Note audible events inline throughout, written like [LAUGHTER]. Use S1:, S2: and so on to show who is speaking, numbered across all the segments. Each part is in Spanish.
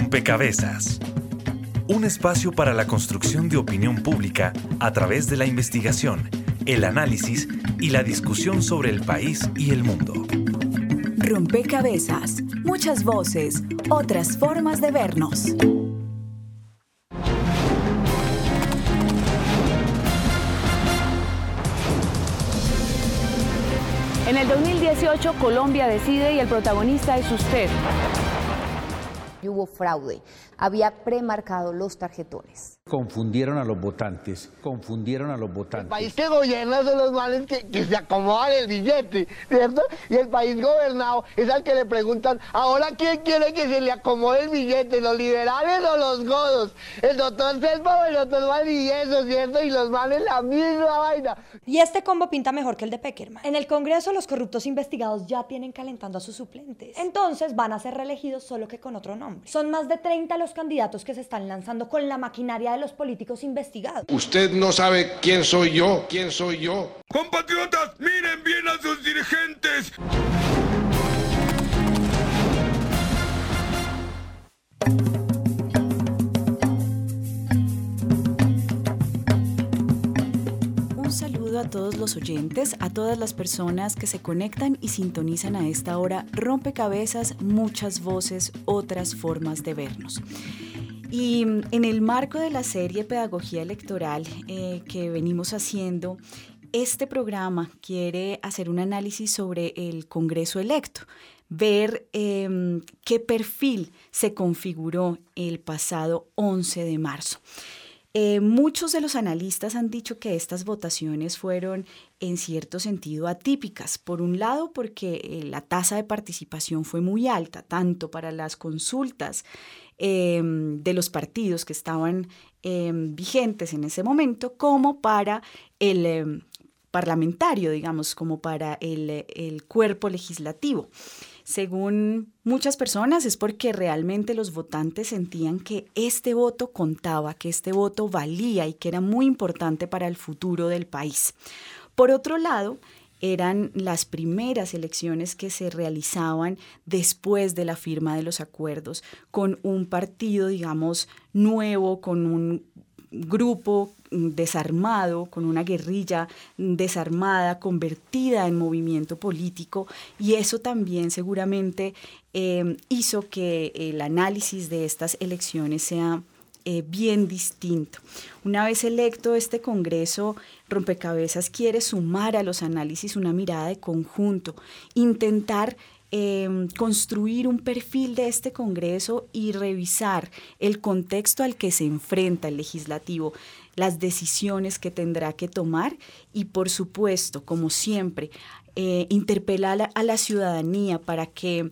S1: Rompecabezas. Un espacio para la construcción de opinión pública a través de la investigación, el análisis y la discusión sobre el país y el mundo.
S2: Rompecabezas, muchas voces, otras formas de vernos.
S3: En el 2018 Colombia decide y el protagonista es usted.
S4: Hubo fraude, había premarcado los tarjetones.
S5: Confundieron a los votantes, confundieron a los votantes.
S6: El país que gobierna son los males que, se acomodan el billete, ¿cierto? Y el país gobernado es al que le preguntan, ¿ahora quién quiere que se le acomode el billete, los liberales o los godos? El doctor Selva o el doctor Valdivieso, ¿cierto? Y los males la misma vaina.
S7: Y este combo pinta mejor que el de Peckerman. En el Congreso los corruptos investigados ya tienen calentando a sus suplentes. Entonces van a ser reelegidos solo que con otro nombre. Son más de 30 los candidatos que se están lanzando con la maquinaria de los políticos investigados.
S8: Usted no sabe quién soy yo, quién soy yo.
S9: Compatriotas, miren bien a sus dirigentes.
S2: Un saludo a todos los oyentes, a todas las personas que se conectan y sintonizan a esta hora rompecabezas, muchas voces, otras formas de vernos. Y en el marco de la serie Pedagogía Electoral eh, que venimos haciendo, este programa quiere hacer un análisis sobre el Congreso electo, ver em, qué perfil se configuró el pasado 11 de marzo. Eh, muchos de los analistas han dicho que estas votaciones fueron en cierto sentido atípicas. Por un lado, porque eh, la tasa de participación fue muy alta, tanto para las consultas em, de los partidos que estaban em, vigentes en ese momento, como para el em, parlamentario, digamos, como para el cuerpo legislativo. Según muchas personas es porque realmente los votantes sentían que este voto contaba, que este voto valía y que era muy importante para el futuro del país. Por otro lado, eran las primeras elecciones que se realizaban después de la firma de los acuerdos, con un partido, digamos, nuevo, con un grupo desarmado, con una guerrilla desarmada, convertida en movimiento político, y eso también seguramente eh, hizo que el análisis de estas elecciones sea eh, bien distinto. Una vez electo este Congreso, Rompecabezas quiere sumar a los análisis una mirada de conjunto, intentar Em, construir un perfil de este Congreso y revisar el contexto al que se enfrenta el legislativo, las decisiones que tendrá que tomar y, por supuesto, como siempre, eh, interpelar a la ciudadanía para que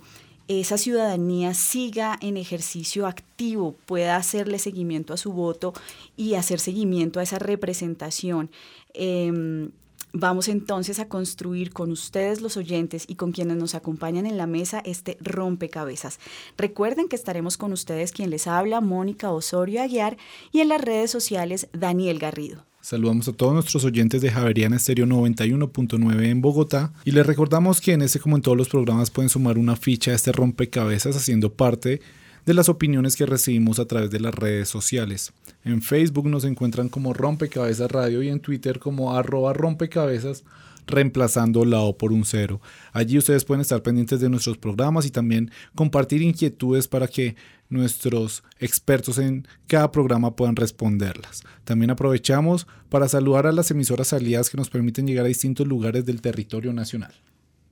S2: esa ciudadanía siga en ejercicio activo, pueda hacerle seguimiento a su voto y hacer seguimiento a esa representación. Em, Vamos entonces a construir con ustedes los oyentes y con quienes nos acompañan en la mesa este rompecabezas. Recuerden que estaremos con ustedes quien les habla, Mónica Osorio Aguiar, y en las redes sociales, Daniel Garrido.
S10: Saludamos a todos nuestros oyentes de Javeriana Estéreo 91.9 en Bogotá y les recordamos que en este como en todos los programas pueden sumar una ficha a este rompecabezas haciendo parte de las opiniones que recibimos a través de las redes sociales. En Facebook nos encuentran como Rompecabezas Radio y en Twitter como arroba rompecabezas reemplazando la O por un cero. Allí ustedes pueden estar pendientes de nuestros programas y también compartir inquietudes para que nuestros expertos en cada programa puedan responderlas. También aprovechamos para saludar a las emisoras aliadas que nos permiten llegar a distintos lugares del territorio nacional.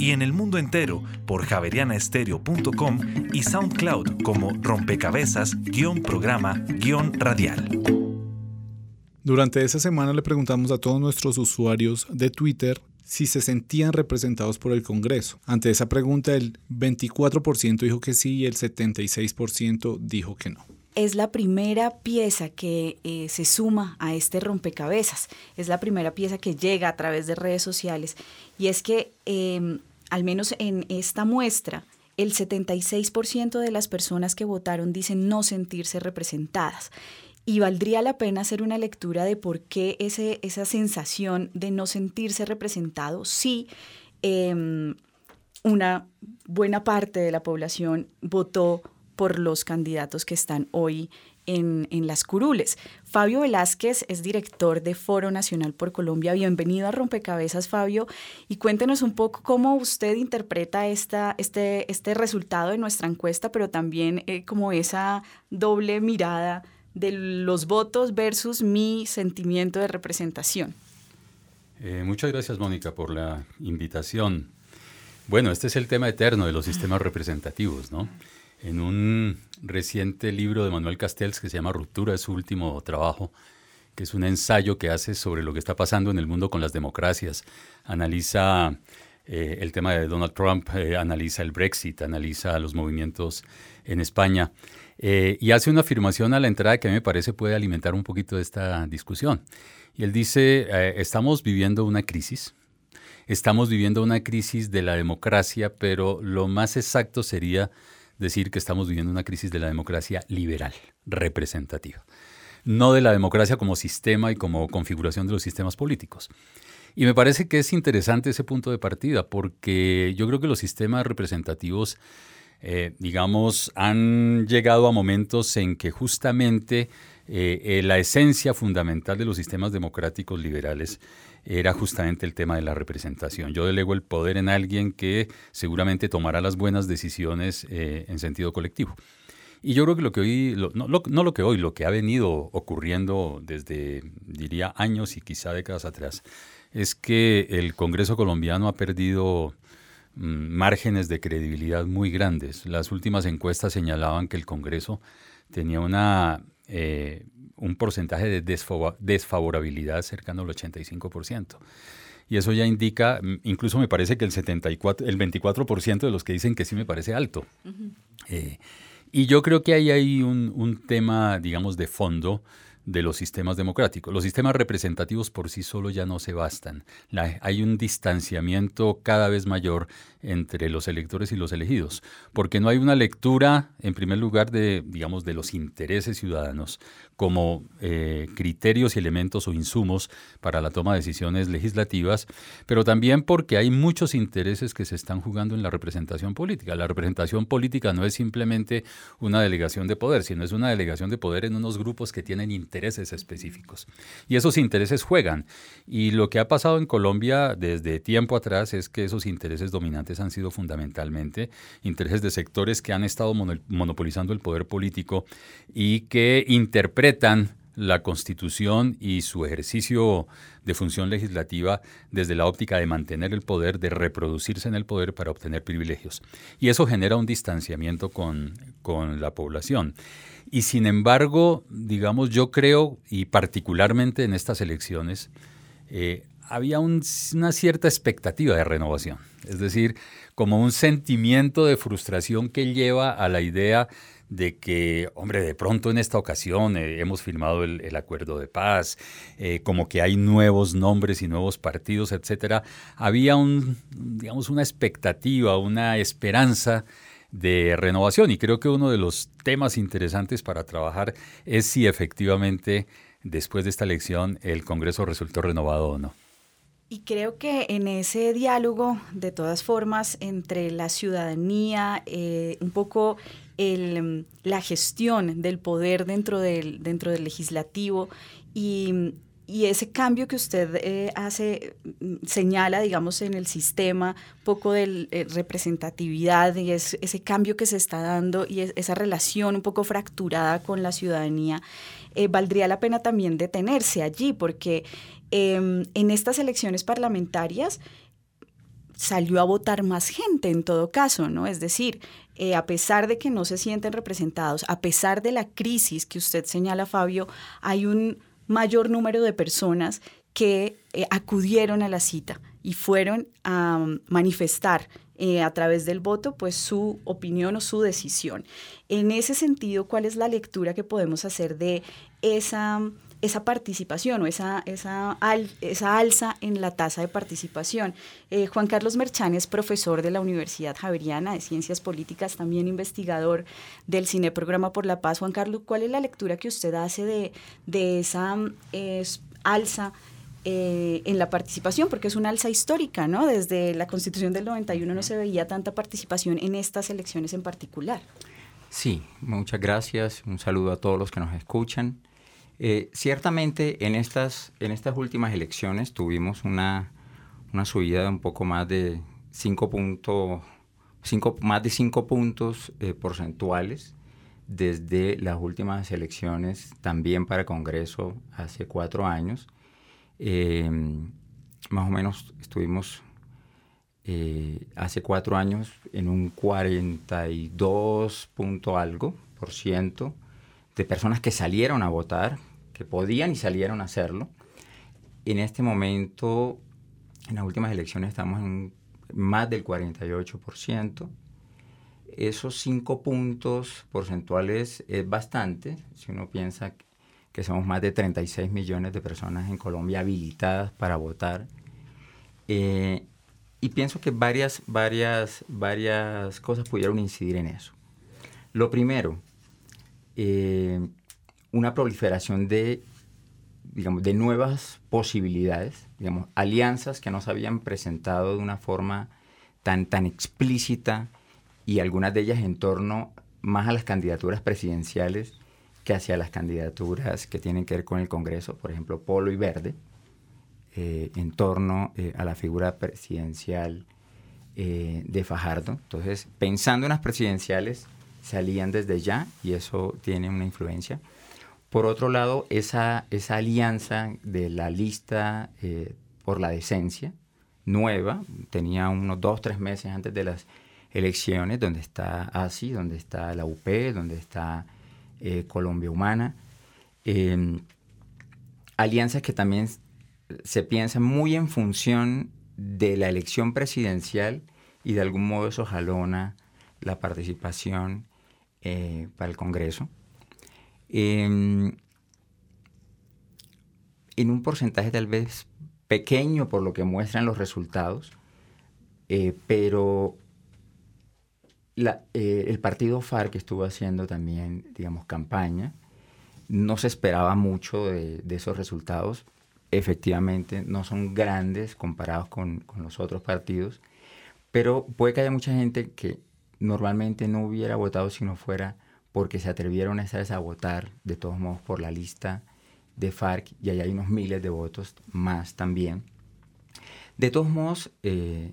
S1: y en el mundo entero por javerianaestereo.com y SoundCloud como rompecabezas-programa-radial.
S10: Durante esa semana le preguntamos a todos nuestros usuarios de Twitter si se sentían representados por el Congreso. Ante esa pregunta, el 24% dijo que sí y el 76% dijo que no.
S2: es la primera pieza que eh, se suma a este rompecabezas, es la primera pieza que llega a través de redes sociales y es que em, al menos en esta muestra el 76% de las personas que votaron dicen no sentirse representadas. Y valdría la pena hacer una lectura de por qué esa sensación de no sentirse representado sí em, una buena parte de la población votó por los candidatos que están hoy en, las curules. Fabio Velázquez es director de Foro Nacional por Colombia. Bienvenido a Rompecabezas, Fabio, y cuéntenos un poco cómo usted interpreta esta, este, este resultado de nuestra encuesta, pero también eh, como esa doble mirada de los votos versus mi sentimiento de representación.
S11: Eh, muchas gracias, Mónica, por la invitación. Bueno, este es el tema eterno de los sistemas representativos, ¿no? En un reciente libro de Manuel Castells que se llama Ruptura, es su último trabajo, que es un ensayo que hace sobre lo que está pasando en el mundo con las democracias. Analiza eh, el tema de Donald Trump, eh, analiza el Brexit, analiza los movimientos en España eh, y hace una afirmación a la entrada que a mí me parece puede alimentar un poquito esta discusión. Y él dice, estamos viviendo una crisis, estamos viviendo una crisis de la democracia, pero lo más exacto sería decir que estamos viviendo una crisis de la democracia liberal, representativa, no de la democracia como sistema y como configuración de los sistemas políticos. Y me parece que es interesante ese punto de partida, porque yo creo que los sistemas representativos, eh, digamos, han llegado a momentos en que justamente eh, eh, la esencia fundamental de los sistemas democráticos liberales era justamente el tema de la representación. Yo delego el poder en alguien que seguramente tomará las buenas decisiones eh, en sentido colectivo. Y yo creo que lo que hoy, no, lo, que hoy, lo que ha venido ocurriendo desde, diría, años y quizá décadas atrás, es que el Congreso colombiano ha perdido mm, márgenes de credibilidad muy grandes. Las últimas encuestas señalaban que el Congreso tenía una eh, un porcentaje de desfavorabilidad cercano al 85%. Y eso ya indica, incluso me parece que el, 74, el 24% de los que dicen que sí me parece alto. Eh, y yo creo que ahí hay un, un tema, digamos, de fondo de los sistemas democráticos. Los sistemas representativos por sí solo ya no se bastan. hay un distanciamiento cada vez mayor entre los electores y los elegidos, porque no hay una lectura, en primer lugar, de, digamos, de los intereses ciudadanos como eh, criterios y elementos o insumos para la toma de decisiones legislativas, pero también porque hay muchos intereses que se están jugando en la representación política. La representación política no es simplemente una delegación de poder, sino es una delegación de poder en unos grupos que tienen intereses intereses específicos. Y esos intereses juegan. Y lo que ha pasado en Colombia desde tiempo atrás es que esos intereses dominantes han sido fundamentalmente intereses de sectores que han estado monopolizando el poder político y que interpretan la Constitución y su ejercicio de función legislativa desde la óptica de mantener el poder, de reproducirse en el poder para obtener privilegios. Y eso genera un distanciamiento con, con la población. Y sin embargo, digamos, yo creo, y particularmente en estas elecciones, eh, había una cierta expectativa de renovación, es decir, como un sentimiento de frustración que lleva a la idea de que, hombre, de pronto en esta ocasión eh, hemos firmado el, acuerdo de paz, eh, como que hay nuevos nombres y nuevos partidos, etcétera. Había un, digamos, una expectativa, una esperanza de renovación. Y creo que uno de los temas interesantes para trabajar es si efectivamente después de esta elección el Congreso resultó renovado o no.
S2: Y creo que en ese diálogo, de todas formas, entre la ciudadanía, eh, un poco el, la gestión del poder dentro del, dentro del legislativo y, ese cambio que usted eh, hace, mm, señala, digamos, en el sistema, poco de eh, representatividad y es, ese cambio que se está dando y esa relación un poco fracturada con la ciudadanía, eh, valdría la pena también detenerse allí, porque em, en estas elecciones parlamentarias salió a votar más gente en todo caso, ¿no? Es decir, a pesar de que no se sienten representados, a pesar de la crisis que usted señala, Fabio, hay un mayor número de personas que eh, acudieron a la cita y fueron a um, manifestar eh, a través del voto, pues su opinión o su decisión. En ese sentido, ¿cuál es la lectura que podemos hacer de esa esa participación o esa, esa, esa alza en la tasa de participación. Eh, Juan Carlos Merchán es profesor de la Universidad Javeriana de Ciencias Políticas, también investigador del Cine Programa por la Paz. Juan Carlos, ¿cuál es la lectura que usted hace de, de esa alza? Eh, en la participación, porque es una alza histórica, ¿no? Desde la Constitución del 91 no se veía tanta participación en estas elecciones en particular.
S12: Sí, muchas gracias. Un saludo a todos los que nos escuchan. Eh, ciertamente en estas, en estas últimas elecciones tuvimos una, subida de un poco más de 5 puntos, más de 5 puntos eh, porcentuales desde las últimas elecciones también para Congreso hace cuatro años. Em, más o menos estuvimos eh, hace cuatro años en un 42 punto algo por ciento de personas que salieron a votar, que podían y salieron a hacerlo. En este momento, en las últimas elecciones, estamos en más del 48%. Esos cinco puntos porcentuales es bastante, si uno piensa que somos más de 36 millones de personas en Colombia habilitadas para votar. Eh, y pienso que varias, varias, varias cosas pudieron incidir en eso. Lo primero, eh, una proliferación de, digamos, de nuevas posibilidades, digamos, alianzas que no se habían presentado de una forma tan, tan explícita y algunas de ellas en torno más a las candidaturas presidenciales que hacia las candidaturas que tienen que ver con el Congreso, por ejemplo, Polo y Verde, eh, en torno eh, a la figura presidencial eh, de Fajardo. Entonces, pensando en las presidenciales, salían desde ya y eso tiene una influencia. Por otro lado, esa, alianza de la lista eh, por la decencia, nueva, tenía unos dos, tres meses antes de las elecciones, donde está ASI, donde está la UP, donde está eh, Colombia Humana. Em, alianzas que también se piensan muy en función de la elección presidencial y de algún modo eso jalona la participación eh, para el Congreso. Em, en un porcentaje tal vez pequeño por lo que muestran los resultados, eh, pero eh, el partido FARC estuvo haciendo también, digamos, campaña. No se esperaba mucho de, esos resultados. Efectivamente, no son grandes comparados con, con, los otros partidos, pero puede que haya mucha gente que normalmente no hubiera votado si no fuera porque se atrevieron esa vez a votar de todos modos por la lista de FARC y ahí hay unos miles de votos más también. De todos modos, eh,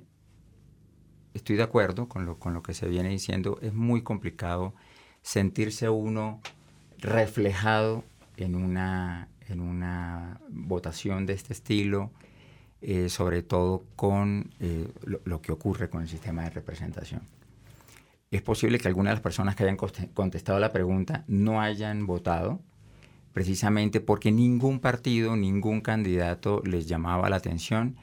S12: estoy de acuerdo con lo, con lo que se viene diciendo, es muy complicado sentirse uno reflejado en una, en una votación de este estilo, eh, sobre todo con eh, lo que ocurre con el sistema de representación es posible que algunas de las personas que hayan contestado la pregunta no hayan votado, precisamente porque ningún partido, ningún candidato les llamaba la atención,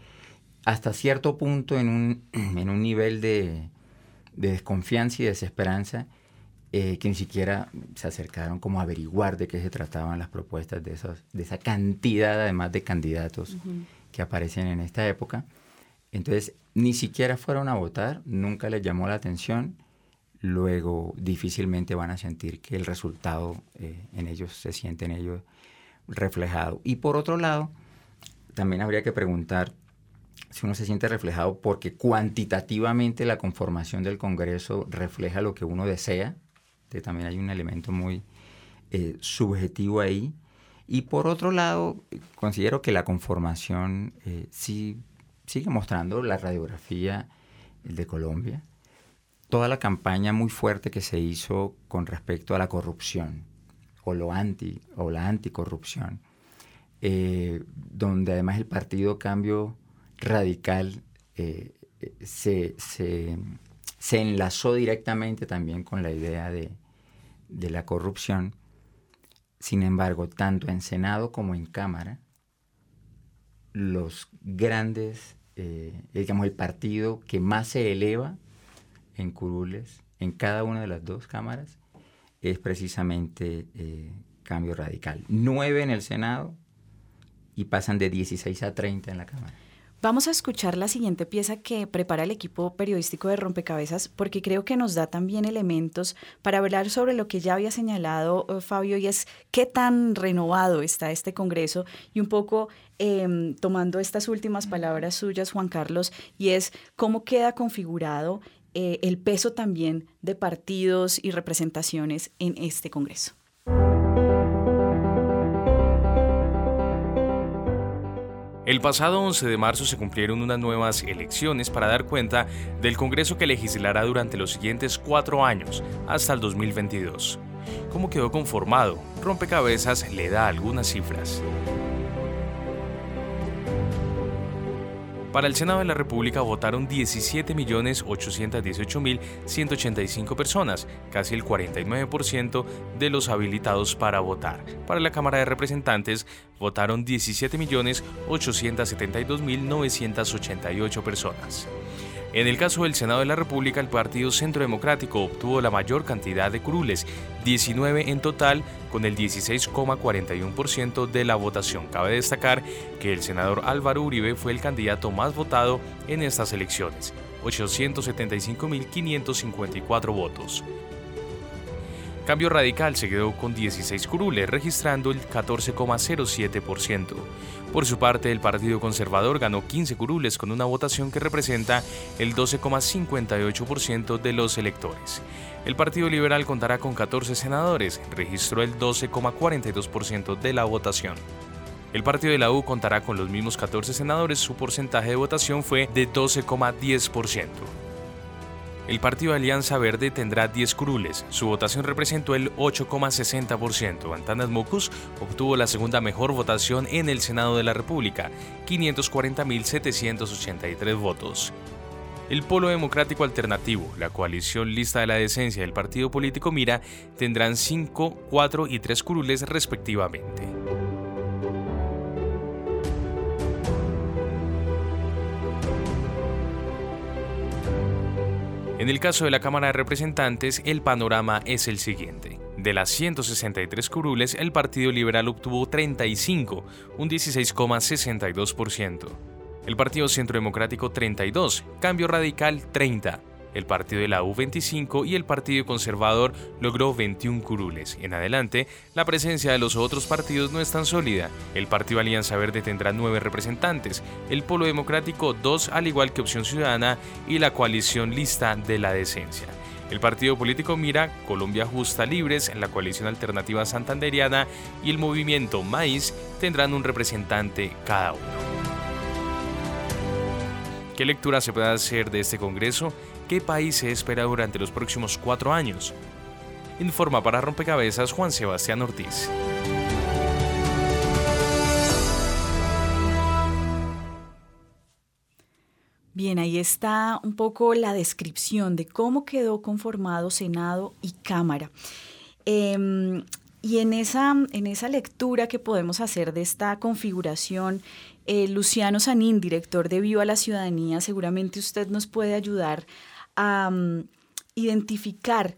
S12: hasta cierto punto en un, [CLEARS THROAT] en un nivel de, desconfianza y desesperanza, eh, que ni siquiera se acercaron como a averiguar de qué se trataban las propuestas de, esos, de esa cantidad además de candidatos que aparecen en esta época. Entonces, ni siquiera fueron a votar, nunca les llamó la atención luego difícilmente van a sentir que el resultado eh, en ellos se siente en ellos reflejado. Y por otro lado, también habría que preguntar si uno se siente reflejado porque cuantitativamente la conformación del Congreso refleja lo que uno desea, también hay un elemento muy eh, subjetivo ahí. Y por otro lado, considero que la conformación eh, sí sigue mostrando la radiografía de Colombia toda la campaña muy fuerte que se hizo con respecto a la corrupción o, lo anti, o la anticorrupción, eh, donde además el Partido Cambio Radical eh, se, enlazó directamente también con la idea de, la corrupción. Sin embargo, tanto en Senado como en Cámara, los grandes, eh, digamos, el partido que más se eleva en curules en cada una de las dos cámaras es precisamente eh, cambio radical. Nueve en el Senado y pasan de 16 a 30 en la Cámara.
S2: Vamos a escuchar la siguiente pieza que prepara el equipo periodístico de Rompecabezas porque creo que nos da también elementos para hablar sobre lo que ya había señalado eh, Fabio y es qué tan renovado está este Congreso y un poco em, tomando estas últimas palabras suyas, Juan Carlos, y es cómo queda configurado eh, el peso también de partidos y representaciones en este Congreso.
S13: El pasado 11 de marzo se cumplieron unas nuevas elecciones para dar cuenta del Congreso que legislará durante los siguientes cuatro años, hasta el 2022. ¿Cómo quedó conformado? Rompecabezas le da algunas cifras. Para el Senado de la República votaron 17.818.185 personas, casi el 49% de los habilitados para votar. Para la Cámara de Representantes votaron 17.872.988 personas. En el caso del Senado de la República, el Partido Centro Democrático obtuvo la mayor cantidad de curules, 19 en total, con el 16,41% de la votación. Cabe destacar que el senador Álvaro Uribe fue el candidato más votado en estas elecciones, 875.554 votos. Cambio Radical se quedó con 16 curules, registrando el 14,07%. Por su parte, el Partido Conservador ganó 15 curules con una votación que representa el 12,58% de los electores. El Partido Liberal contará con 14 senadores, registró el 12,42% de la votación. El partido de la U contará con los mismos 14 senadores, su porcentaje de votación fue de 12,10%. El partido Alianza Verde tendrá 10 curules. Su votación representó el 8,60%. Antanas Mocus obtuvo la segunda mejor votación en el Senado de la República, 540.783 votos. El Polo Democrático Alternativo, la coalición Lista de la Decencia y el partido político Mira tendrán 5, 4 y 3 curules respectivamente. En el caso de la Cámara de Representantes, el panorama es el siguiente. De las 163 curules, el Partido Liberal obtuvo 35, un 16,62%. El Partido Centro Democrático 32, Cambio Radical 30, el partido de la U25 y el Partido Conservador logró 21 curules. En adelante, la presencia de los otros partidos no es tan sólida. El Partido Alianza Verde tendrá 9 representantes, el Polo Democrático 2 al igual que Opción Ciudadana y la coalición Lista de la Decencia. El partido político Mira, Colombia Justa Libres, la coalición alternativa santanderiana y el movimiento Maíz tendrán un representante cada uno. ¿Qué lectura se puede hacer de este Congreso? ¿Qué país se espera durante los próximos cuatro años? Informa para Rompecabezas Juan Sebastián Ortiz.
S2: Bien, ahí está un poco la descripción de cómo quedó conformado Senado y Cámara. Em, y en esa, en esa lectura que podemos hacer de esta configuración, eh, Luciano Sanín, director de Viva la Ciudadanía, seguramente usted nos puede ayudar a mm, identificar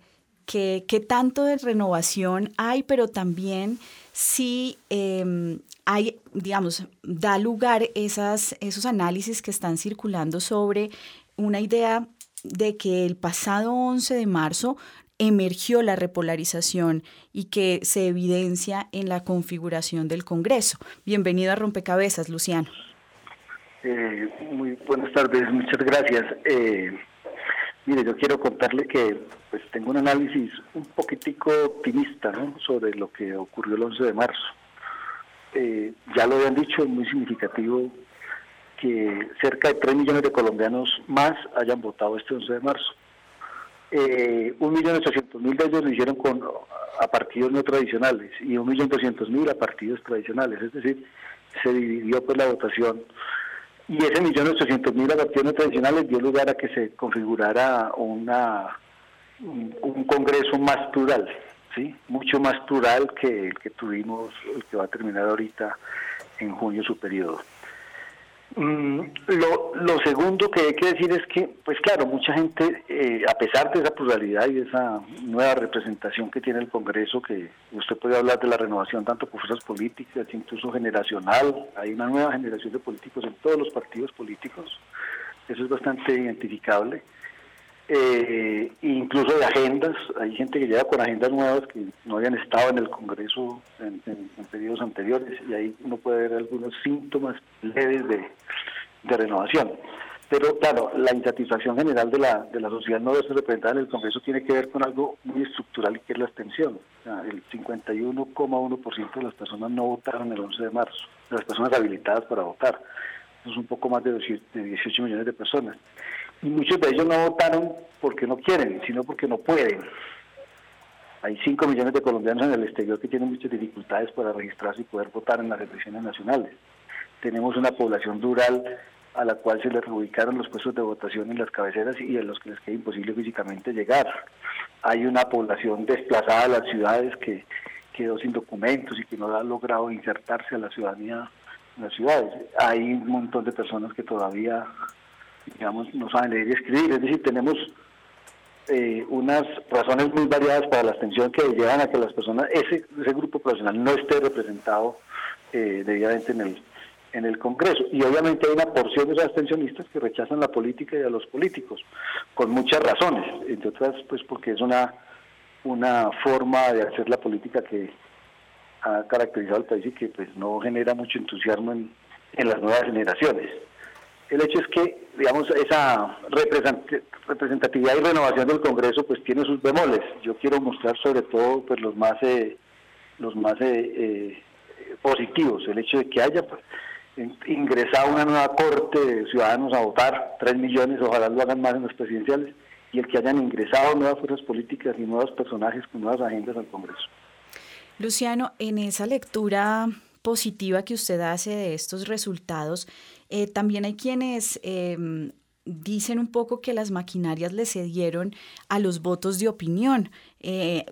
S2: qué, tanto de renovación hay, pero también si em, hay, digamos, da lugar esas, esos análisis que están circulando sobre una idea de que el pasado 11 de marzo emergió la repolarización y que se evidencia en la configuración del Congreso. Bienvenido a Rompecabezas, Luciano.
S14: Eh, muy buenas tardes, muchas gracias. Eh, Mire, yo quiero contarle que pues tengo un análisis un poquitico optimista sobre lo que ocurrió el 11 de marzo. Eh, ya lo habían dicho, es muy significativo que cerca de 3 millones de colombianos más hayan votado este 11 de marzo. Eh, 1.800.000 de ellos lo hicieron con, a partidos no tradicionales y 1.200.000 a partidos tradicionales, es decir, se dividió pues la votación y ese millón ochocientos mil adaptaciones tradicionales dio lugar a que se configurara una un, congreso más plural, sí, mucho más plural que el que tuvimos, el que va a terminar ahorita en junio su periodo. Mm, lo, lo, segundo que hay que decir es que, pues claro, mucha gente, eh, a pesar de esa pluralidad y esa nueva representación que tiene el Congreso, que usted puede hablar de la renovación tanto por fuerzas políticas, incluso generacional, hay una nueva generación de políticos en todos los partidos políticos, eso es bastante identificable eh, incluso de agendas. Hay gente que llega con agendas nuevas que no habían estado en el Congreso en, periodos anteriores y ahí uno puede ver algunos síntomas leves de, renovación. Pero claro, la insatisfacción general de la, de la sociedad no representada en el Congreso tiene que ver con algo muy estructural que es la abstención. el 51,1% de las personas no votaron el 11 de marzo, de las personas habilitadas para votar. Eso es un poco más de 18 millones de personas y muchos de ellos no votaron porque no quieren, sino porque no pueden. Hay 5 millones de colombianos en el exterior que tienen muchas dificultades para registrarse y poder votar en las elecciones nacionales. Tenemos una población rural a la cual se les reubicaron los puestos de votación en las cabeceras y a los que les queda imposible físicamente llegar. Hay una población desplazada a las ciudades que quedó sin documentos y que no ha logrado insertarse a la ciudadanía en las ciudades. Hay un montón de personas que todavía digamos, no saben leer y escribir. Es decir, tenemos eh, unas razones muy variadas para la abstención que llevan a que las personas, ese, ese grupo profesional no esté representado eh, debidamente en el, en el Congreso. Y obviamente hay una porción de los abstencionistas que rechazan la política y a los políticos, con muchas razones, entre otras, pues porque es una, una forma de hacer la política que ha caracterizado al país y que pues no genera mucho entusiasmo en, en las nuevas generaciones. El hecho es que, digamos, esa representatividad y renovación del Congreso pues tiene sus bemoles. Yo quiero mostrar sobre todo pues los más eh, los más eh, eh, positivos. El hecho de que haya pues, ingresado una nueva corte de ciudadanos a votar, tres millones, ojalá lo hagan más en las presidenciales, y el que hayan ingresado nuevas fuerzas políticas y nuevos personajes con nuevas agendas al Congreso.
S2: Luciano, en esa lectura positiva que usted hace de estos resultados, eh, también hay quienes em, dicen un poco que las maquinarias le cedieron a los votos de opinión. Eh,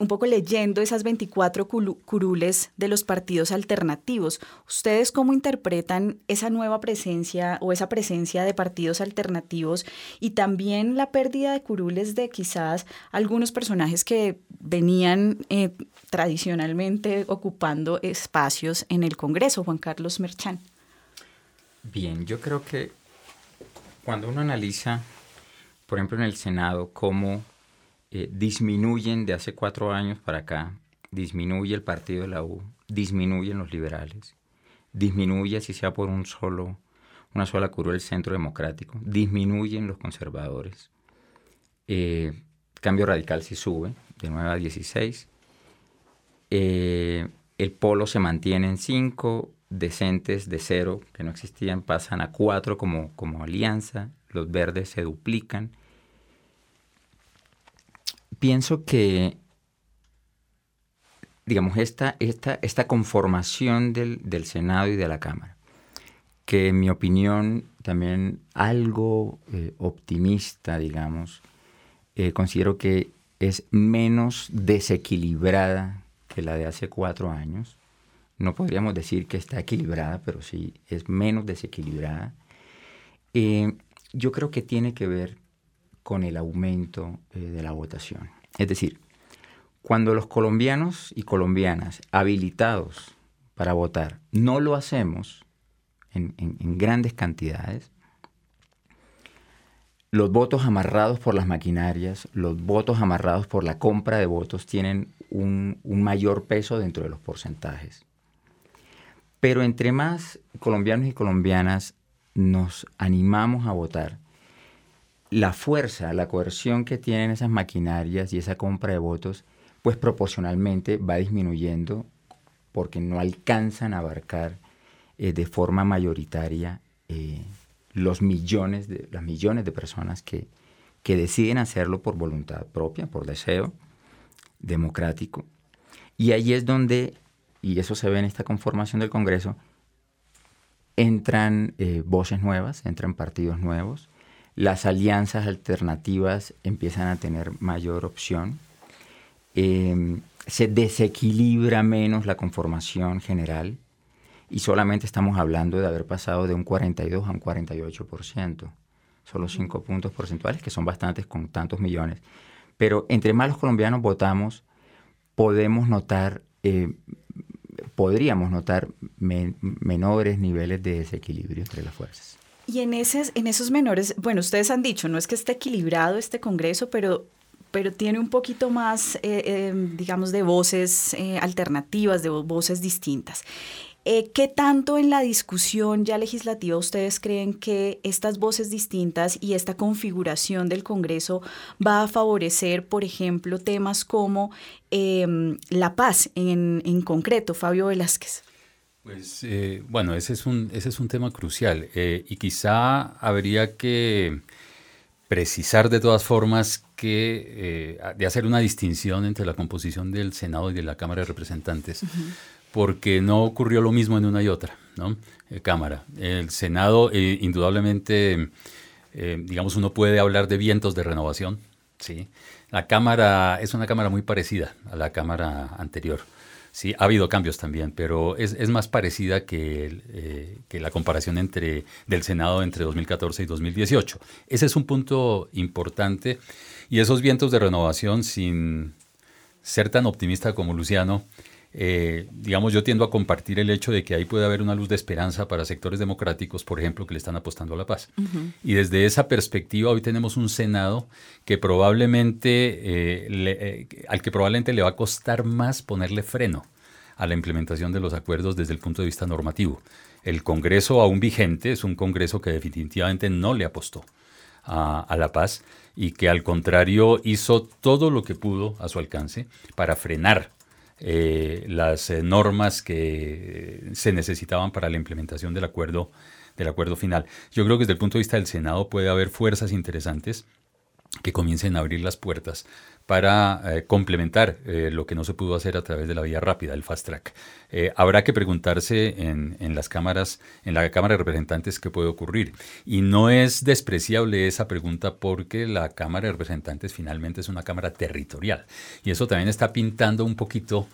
S2: un poco leyendo esas 24 curules de los partidos alternativos. ¿Ustedes cómo interpretan esa nueva presencia o esa presencia de partidos alternativos y también la pérdida de curules de quizás algunos personajes que venían eh, tradicionalmente ocupando espacios en el Congreso, Juan Carlos Merchán?
S12: Bien, yo creo que cuando uno analiza, por ejemplo, en el Senado, cómo eh, disminuyen de hace cuatro años para acá, disminuye el partido de la U, disminuyen los liberales, disminuye, si sea por un solo, una sola curva, el centro democrático, disminuyen los conservadores. Eh, cambio radical si sube, de 9 a 16. Eh, el polo se mantiene en 5, decentes de cero, que no existían, pasan a cuatro como, como alianza, los verdes se duplican. Pienso que, digamos, esta, esta, esta conformación del, del Senado y de la Cámara, que en mi opinión también algo eh, optimista, digamos, eh, considero que es menos desequilibrada que la de hace cuatro años no podríamos decir que está equilibrada, pero sí es menos desequilibrada. Eh, yo creo que tiene que ver con el aumento eh, de la votación. Es decir, cuando los colombianos y colombianas habilitados para votar no lo hacemos en, grandes cantidades, los votos amarrados por las maquinarias, los votos amarrados por la compra de votos tienen un mayor peso dentro de los porcentajes. Pero entre más colombianos y colombianas nos animamos a votar, la fuerza, la coerción que tienen esas maquinarias y esa compra de votos, pues proporcionalmente va disminuyendo porque no alcanzan a abarcar eh, de forma mayoritaria eh, los millones de, las millones de personas que, que deciden hacerlo por voluntad propia, por deseo democrático. Y ahí es donde y eso se ve en esta conformación del Congreso, entran eh, voces nuevas, entran partidos nuevos, las alianzas alternativas empiezan a tener mayor opción, em, se desequilibra menos la conformación general y solamente estamos hablando de haber pasado de un 42 a un 48%. Solo 5 puntos porcentuales, que son bastantes con tantos millones. Pero entre más los colombianos votamos, podemos notar, eh, podríamos notar menores niveles de desequilibrio entre las fuerzas.
S2: Y en, esos, en esos menores, bueno, ustedes han dicho, no es que esté equilibrado este Congreso, pero pero tiene un poquito más, eh, eh, digamos, de voces alternativas, de voces distintas. Eh, ¿Qué tanto en la discusión ya legislativa ustedes creen que estas voces distintas y esta configuración del Congreso va a favorecer, por ejemplo, temas como em, la paz en, concreto, Fabio Velázquez?
S11: Pues eh, bueno, ese es un, ese es un tema crucial eh, y quizá habría que precisar de todas formas que de hacer una distinción entre la composición del Senado y de la Cámara de Representantes porque no ocurrió lo mismo en una y otra, ¿no? Eh, cámara. El Senado, eh, indudablemente, eh, digamos, uno puede hablar de vientos de renovación, ¿sí? La Cámara es una Cámara muy parecida a la Cámara anterior. Sí, ha habido cambios también, pero es, más parecida que, que, la comparación entre, del Senado entre 2014 y 2018. Ese es un punto importante. Y esos vientos de renovación, sin ser tan optimista como Luciano, eh, digamos, yo tiendo a compartir el hecho de que ahí puede haber una luz de esperanza para sectores democráticos, por ejemplo, que le están apostando a la paz. Y desde esa perspectiva, hoy tenemos un Senado que probablemente, eh, eh, al que probablemente le va a costar más ponerle freno a la implementación de los acuerdos desde el punto de vista normativo. El Congreso aún vigente es un Congreso que definitivamente no le apostó a, a la paz y que al contrario hizo todo lo que pudo a su alcance para frenar eh, las eh, normas que se necesitaban para la implementación del acuerdo, del acuerdo final. Yo creo que desde el punto de vista del Senado puede haber fuerzas interesantes que comiencen a abrir las puertas para eh, complementar eh, lo que no se pudo hacer a través de la vía rápida, el fast track. Eh, habrá que preguntarse en, las cámaras, en la Cámara de Representantes, qué puede ocurrir. Y no es despreciable esa pregunta porque la Cámara de Representantes finalmente es una Cámara territorial. Y eso también está pintando un poquito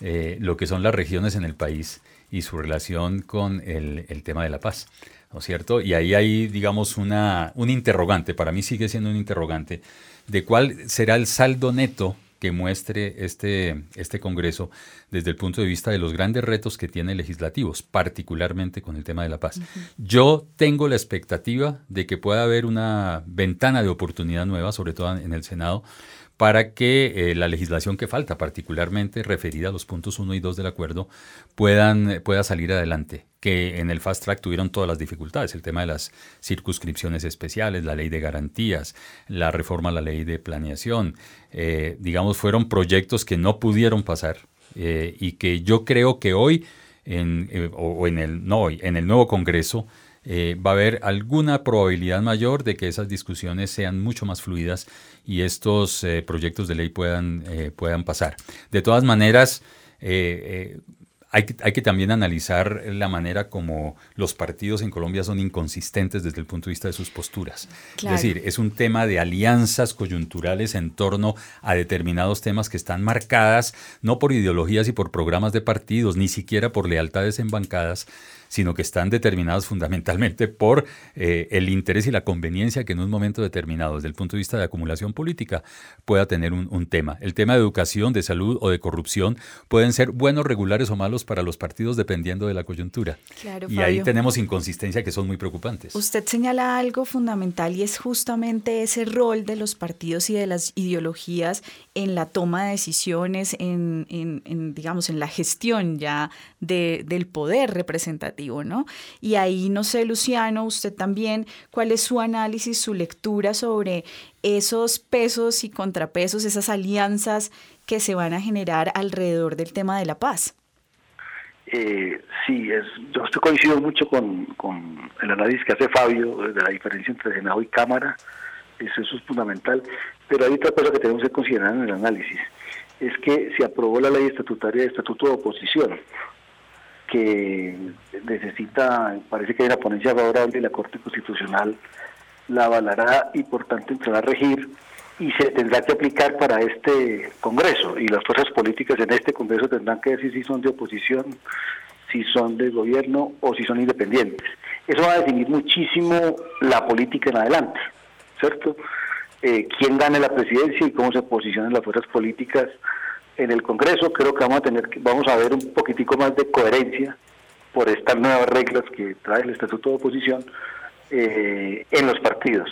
S11: lo que son las regiones en el país y su relación con el tema de la paz. ¿No es cierto? Y ahí hay, digamos, una, un interrogante, para mí sigue siendo un interrogante, de cuál será el saldo neto que muestre este, este Congreso desde el punto de vista de los grandes retos que tiene legislativos, particularmente con el tema de la paz. Yo tengo la expectativa de que pueda haber una ventana de oportunidad nueva, sobre todo en el Senado, para que eh, la legislación que falta, particularmente referida a los puntos 1 y 2 del acuerdo, puedan, pueda salir adelante, que en el fast track tuvieron todas las dificultades, el tema de las circunscripciones especiales, la ley de garantías, la reforma a la ley de planeación, eh, digamos, fueron proyectos que no pudieron pasar eh, y que yo creo que hoy, en, o, en el, no hoy, en el nuevo Congreso, va a haber alguna probabilidad mayor de que esas discusiones sean mucho más fluidas y estos eh, proyectos de ley puedan, eh, puedan pasar. De todas maneras, eh, hay que, hay, que, también analizar la manera como los partidos en Colombia son inconsistentes desde el punto de vista de sus posturas. Es decir, es un tema de alianzas coyunturales en torno a determinados temas que están marcadas no por ideologías y por programas de partidos, ni siquiera por lealtades en bancadas, sino que están determinados fundamentalmente por eh, el interés y la conveniencia que en un momento determinado, desde el punto de vista de acumulación política, pueda tener un, tema. El tema de educación, de salud o de corrupción pueden ser buenos, regulares o malos para los partidos dependiendo de la coyuntura. y ahí tenemos inconsistencia que son muy preocupantes.
S2: Usted señala algo fundamental y es justamente ese rol de los partidos y de las ideologías en la toma de decisiones, en, digamos, en la gestión ya del poder representativo ¿no? Y ahí, no sé, Luciano, usted también, ¿cuál es su análisis, su lectura sobre esos pesos y contrapesos, esas alianzas que se van a generar alrededor del tema de la paz?
S14: Eh, sí, es, yo estoy coincido mucho con, el análisis que hace Fabio de la diferencia entre Senado y Cámara, eso, eso es fundamental, pero hay otra cosa que tenemos que considerar en el análisis, es que se aprobó la ley estatutaria de estatuto de oposición, que necesita, parece que hay una ponencia favorable y la Corte Constitucional la avalará y por tanto entrará a regir y se tendrá que aplicar para este Congreso y las fuerzas políticas en este Congreso tendrán que decir si son de oposición si son de gobierno o si son independientes. Eso va a definir muchísimo la política en adelante, ¿cierto? Eh, quién gane la presidencia y cómo se posicionan las fuerzas políticas en el Congreso. Creo que vamos a tener, vamos a ver un poquitico más de coherencia por estas nuevas reglas que trae el Estatuto de Oposición eh, en los partidos.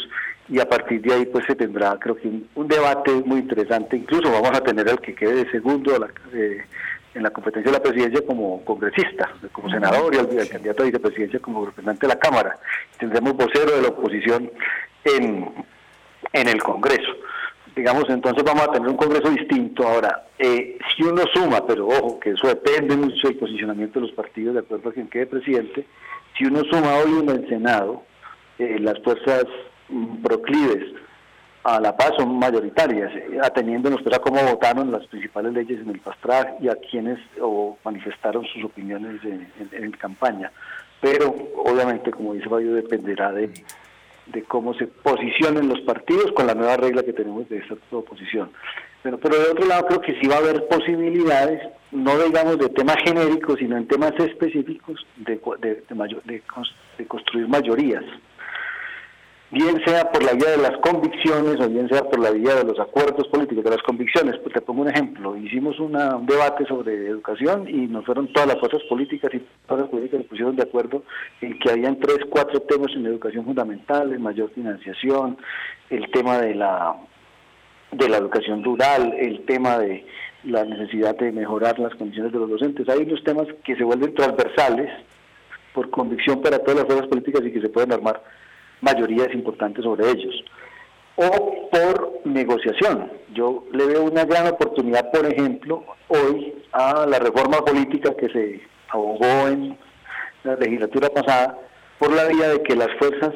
S14: Y a partir de ahí pues se tendrá creo que un, debate muy interesante, incluso vamos a tener al que quede de segundo eh, en la competencia de la presidencia como congresista, como senador y al, candidato a vicepresidencia como representante de la Cámara. Tendremos vocero de la oposición en, en el Congreso digamos, entonces vamos a tener un Congreso distinto. Ahora, eh, si uno suma, pero ojo, que eso depende mucho del posicionamiento de los partidos de acuerdo a quien quede presidente, si uno suma hoy en el Senado, eh, las fuerzas proclives a la paz son mayoritarias, eh, ateniéndonos pues, a cómo votaron las principales leyes en el Pastrag y a quienes o manifestaron sus opiniones en, en campaña. Pero obviamente, como dice Fabio, dependerá de de cómo se posicionen los partidos con la nueva regla que tenemos de esta oposición. Pero, pero de otro lado creo que sí va a haber posibilidades, no digamos de temas genéricos, sino en temas específicos de, de, de, de construir mayorías bien sea por la vía de las convicciones o bien sea por la vía de los acuerdos políticos, de las convicciones. Pues te pongo un ejemplo, hicimos un debate sobre educación y nos fueron todas las fuerzas políticas y todas las políticas se pusieron de acuerdo en que habían tres, cuatro temas en educación fundamental, mayor financiación, el tema de la de la educación rural, el tema de la necesidad de mejorar las condiciones de los docentes. Hay unos temas que se vuelven transversales por convicción para todas las fuerzas políticas y que se pueden armar mayorías importantes sobre ellos. O por negociación. Yo le veo una gran oportunidad, por ejemplo, hoy a la reforma política que se abogó en la legislatura pasada por la vía de que las fuerzas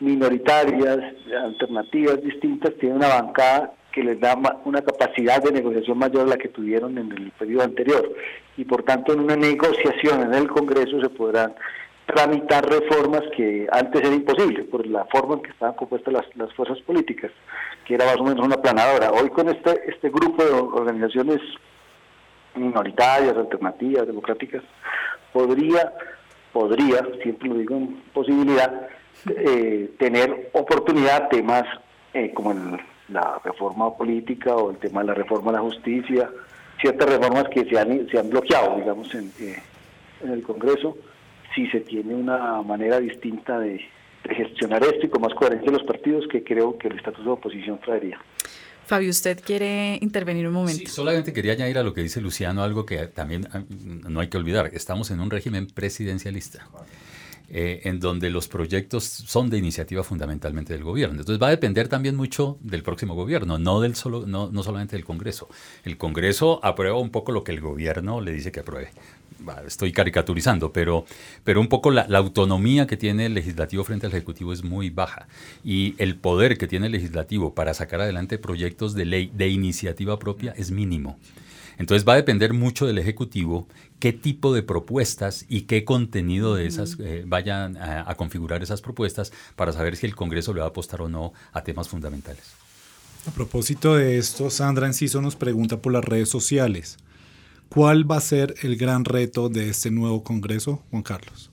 S14: minoritarias, alternativas distintas, tienen una bancada que les da una capacidad de negociación mayor a la que tuvieron en el periodo anterior. Y por tanto, en una negociación en el Congreso se podrán tramitar reformas que antes era imposible por la forma en que estaban compuestas las, las fuerzas políticas, que era más o menos una planadora. Hoy con este, este grupo de organizaciones minoritarias, alternativas, democráticas, podría, podría, siempre lo digo en posibilidad, eh, tener oportunidad a temas eh, como la reforma política o el tema de la reforma de la justicia, ciertas reformas que se han, se han bloqueado, digamos, en, eh, en el Congreso, si se tiene una manera distinta de, gestionar esto y con más coherencia los partidos que creo que el estatus de oposición traería.
S2: Fabio, ¿usted quiere intervenir un momento? Sí,
S11: solamente quería añadir a lo que dice Luciano algo que también ah, no hay que olvidar. Estamos en un régimen presidencialista. Eh, en donde los proyectos son de iniciativa fundamentalmente del gobierno. Entonces va a depender también mucho del próximo gobierno, no, del solo, no, no solamente del Congreso. El Congreso aprueba un poco lo que el gobierno le dice que apruebe estoy caricaturizando, pero, pero un poco la, autonomía que tiene el legislativo frente al ejecutivo es muy baja y el poder que tiene el legislativo para sacar adelante proyectos de ley de iniciativa propia es mínimo. Entonces va a depender mucho del Ejecutivo qué tipo de propuestas y qué contenido de esas eh, vayan a, a, configurar esas propuestas para saber si el Congreso le va a apostar o no a temas fundamentales.
S10: A propósito de esto, Sandra Enciso nos pregunta por las redes sociales. ¿Cuál va a ser el gran reto de este nuevo Congreso, Juan Carlos?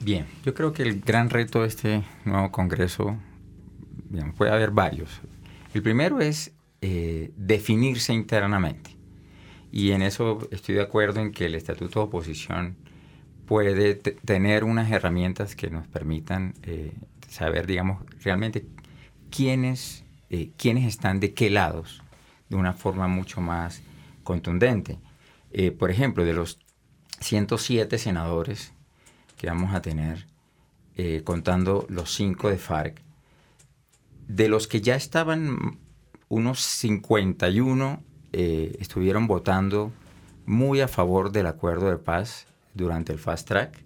S12: Bien, yo creo que el gran reto de este nuevo Congreso, puede haber varios. El primero es eh, definirse internamente. Y en eso estoy de acuerdo en que el Estatuto de Oposición puede tener unas herramientas que nos permitan eh, saber, digamos, realmente quiénes, eh, quiénes están de qué lados de una forma mucho más contundente. Eh, por ejemplo, de los 107 senadores que vamos a tener, eh, contando los cinco de FARC, de los que ya estaban unos 51 eh, estuvieron votando muy a favor del acuerdo de paz durante el fast track.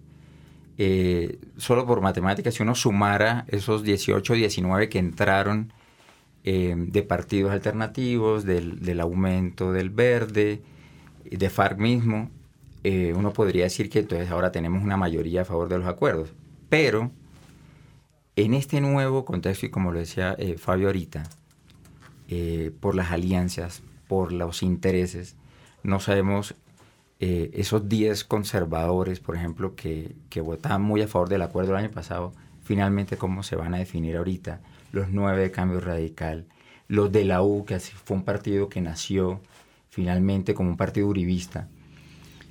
S12: solo por matemáticas, si uno sumara esos 18 o 19 que entraron eh, de partidos alternativos, del, aumento del verde, de FARC mismo, eh, uno podría decir que entonces ahora tenemos una mayoría a favor de los acuerdos. Pero en este nuevo contexto, y como lo decía eh, Fabio ahorita, por las alianzas, por los intereses, no sabemos eh, esos 10 conservadores, por ejemplo, que, que votaban muy a favor del acuerdo el año pasado, finalmente cómo se van a definir ahorita, los nueve de cambio radical, los de la U, que fue un partido que nació finalmente como un partido uribista.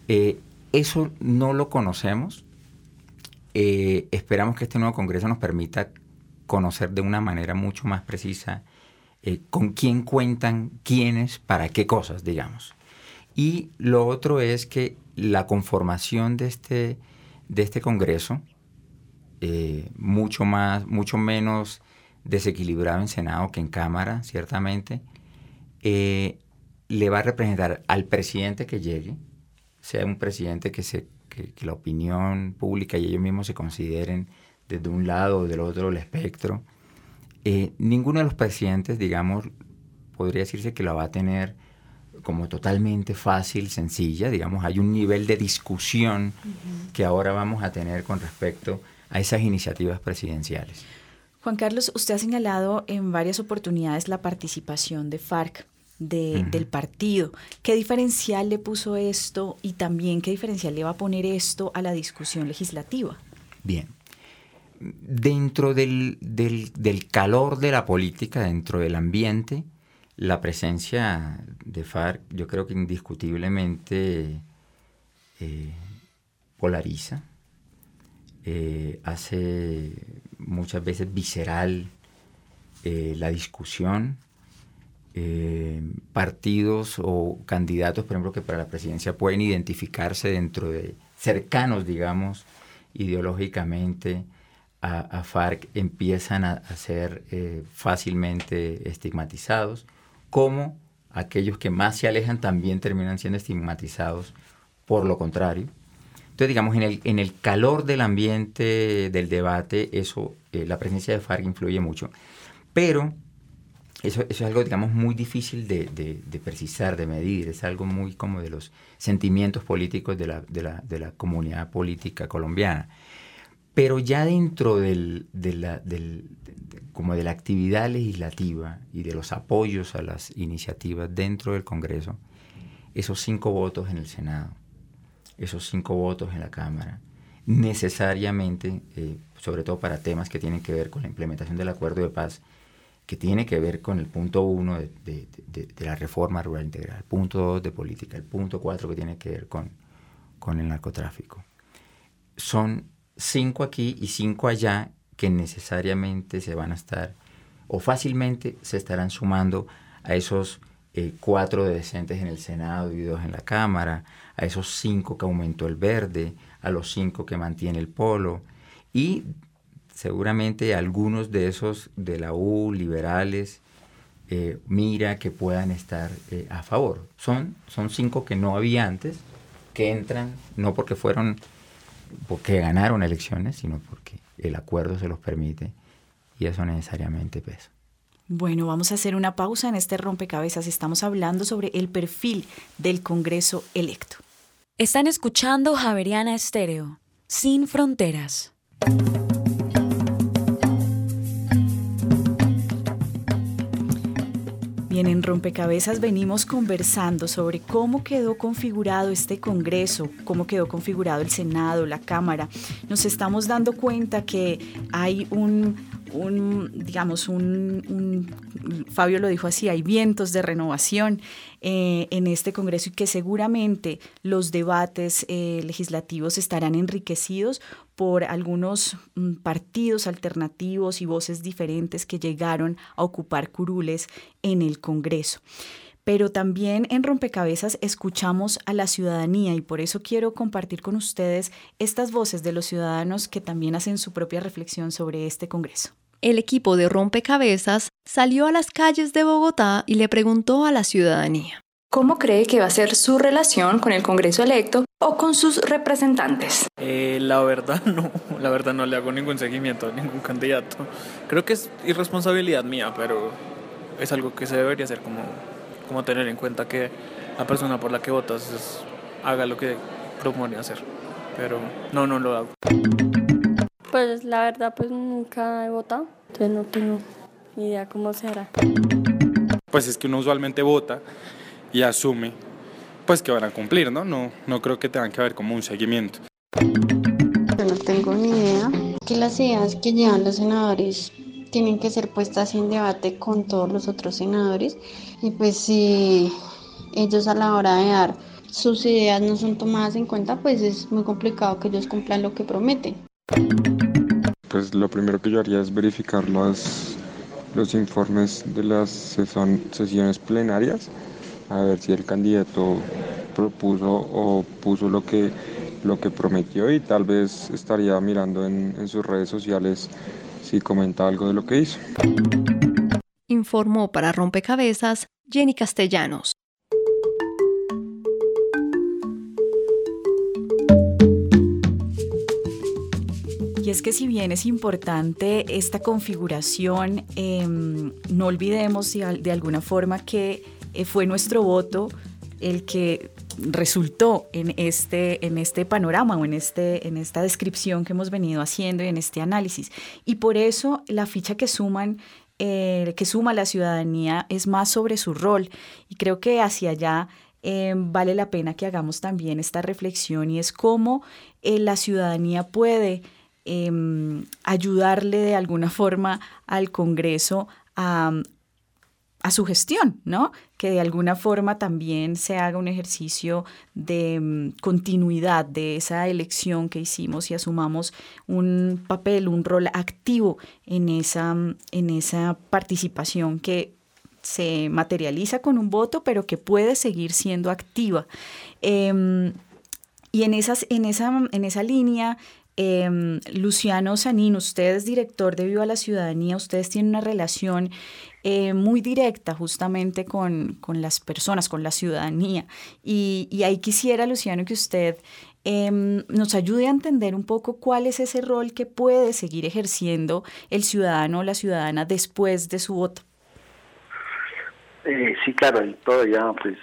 S12: Eh, eso no lo conocemos. Eh, esperamos que este nuevo Congreso nos permita conocer de una manera mucho más precisa eh, con quién cuentan, quiénes, para qué cosas, digamos. Y lo otro es que la conformación de este, de este Congreso, mucho, más, mucho menos desequilibrado en Senado que en Cámara, ciertamente, le va a representar al presidente que llegue, sea un presidente que, se, que, la opinión pública y ellos mismos se consideren desde un lado o del otro del espectro. Eh, ninguno de los presidentes, digamos, podría decirse que la va a tener como totalmente fácil, sencilla. Digamos, hay un nivel de discusión que ahora vamos a tener con respecto a esas iniciativas presidenciales.
S2: Juan Carlos, usted ha señalado en varias oportunidades la participación de FARC del partido. ¿Qué diferencial le puso esto y también qué diferencial le va a poner esto a la discusión legislativa?
S12: Bien. Dentro del, calor de la política, dentro del ambiente, la presencia de FARC yo creo que indiscutiblemente eh, polariza, eh, hace muchas veces visceral eh, la discusión, eh, partidos o candidatos, por ejemplo, que para la presidencia pueden identificarse dentro de cercanos, digamos, ideológicamente a, FARC, empiezan a, ser fácilmente estigmatizados, como aquellos que más se alejan también terminan siendo estigmatizados por lo contrario. Entonces, digamos, en el, en el calor del ambiente, del debate, eso, eh, la presencia de FARC influye mucho. Pero eso, es algo, digamos, muy difícil de, de, precisar, de medir, es algo muy como de los sentimientos políticos de la, de la, la comunidad política colombiana. Pero ya dentro del, de la, del, como de la actividad legislativa y de los apoyos a las iniciativas dentro del Congreso, esos cinco votos en el Senado, esos cinco votos en la Cámara, necesariamente, eh, sobre todo para temas que tienen que ver con la implementación del acuerdo de paz, que tiene que ver con el punto uno de, la reforma rural integral, el punto dos de política, el punto cuatro que tiene que ver con, con el narcotráfico. Son cinco aquí y cinco allá que necesariamente se van a estar o fácilmente se estarán sumando a esos eh, cuatro decentes en el Senado y dos en la Cámara, a esos cinco que aumentó el verde, a los cinco que mantiene el polo y seguramente algunos de esos de la U, liberales, eh, mira que puedan estar eh, a favor. Son, son cinco que no había antes, que entran no porque fueron, porque ganaron elecciones, sino porque el acuerdo se los permite y eso necesariamente pesa.
S2: Bueno, vamos a hacer una pausa en este rompecabezas. Estamos hablando sobre el perfil del Congreso electo. Están escuchando Javeriana Estéreo, sin fronteras. en Rompecabezas venimos conversando sobre cómo quedó configurado este Congreso, cómo quedó configurado el Senado, la Cámara. Nos estamos dando cuenta que hay un, un digamos, un, Fabio lo dijo así, hay vientos de renovación eh, en este Congreso y que seguramente los debates eh, legislativos estarán enriquecidos por algunos mm, partidos alternativos y voces diferentes que llegaron a ocupar curules en el Congreso pero también en Rompecabezas escuchamos a la ciudadanía y por eso quiero compartir con ustedes estas voces de los ciudadanos que también hacen su propia reflexión sobre este Congreso.
S15: El equipo de Rompecabezas salió a las calles de Bogotá y le preguntó a la ciudadanía.
S16: ¿Cómo cree que va a ser su relación con el Congreso electo o con sus representantes?
S17: Eh, la verdad no, [LAUGHS] la verdad no le hago ningún seguimiento a ningún candidato. Creo que es irresponsabilidad mía, pero es algo que se debería hacer como como tener en cuenta que la persona por la que votas haga lo que propone hacer. Pero no, no lo hago.
S18: Pues la verdad, pues nunca he votado, entonces no tengo ni idea cómo será.
S19: Pues es que uno usualmente vota y asume pues que van a cumplir, ¿no? No, no creo que tengan que haber como un seguimiento.
S20: Yo no tengo ni idea que las ideas que llevan los senadores tienen que ser puestas en debate con todos los otros senadores y pues si ellos a la hora de dar sus ideas no son tomadas en cuenta, pues es muy complicado que ellos cumplan lo que prometen.
S21: Pues lo primero que yo haría es verificar los, los informes de las sesiones plenarias, a ver si el candidato propuso o puso lo que, lo que prometió y tal vez estaría mirando en, en sus redes sociales si comenta algo de lo que hizo.
S15: Informó para Rompecabezas Jenny Castellanos.
S2: Y es que si bien es importante esta configuración, em, no olvidemos de, alguna forma que eh, fue nuestro voto el que resultó en este, en este panorama o en, este, en esta descripción que hemos venido haciendo y en este análisis. Y por eso la ficha que suman eh, que suma la ciudadanía es más sobre su rol y creo que hacia allá em, vale la pena que hagamos también esta reflexión y es cómo eh, la ciudadanía puede Em, ayudarle de alguna forma al Congreso a, su gestión, ¿no? Que de alguna forma también se haga un ejercicio de em, continuidad de esa elección que hicimos y asumamos un papel, un rol activo en esa, en esa participación que se materializa con un voto, pero que puede seguir siendo activa. Em, y en, esas, en, esa, en esa línea Em, Luciano Sanín, usted es director de Viva la Ciudadanía, ustedes tienen una relación eh, muy directa justamente con, las personas, con la ciudadanía. Y, ahí quisiera, Luciano, que usted em, nos ayude a entender un poco cuál es ese rol que puede seguir ejerciendo el ciudadano o la ciudadana después de su voto.
S14: Eh, sí, claro, todavía pues,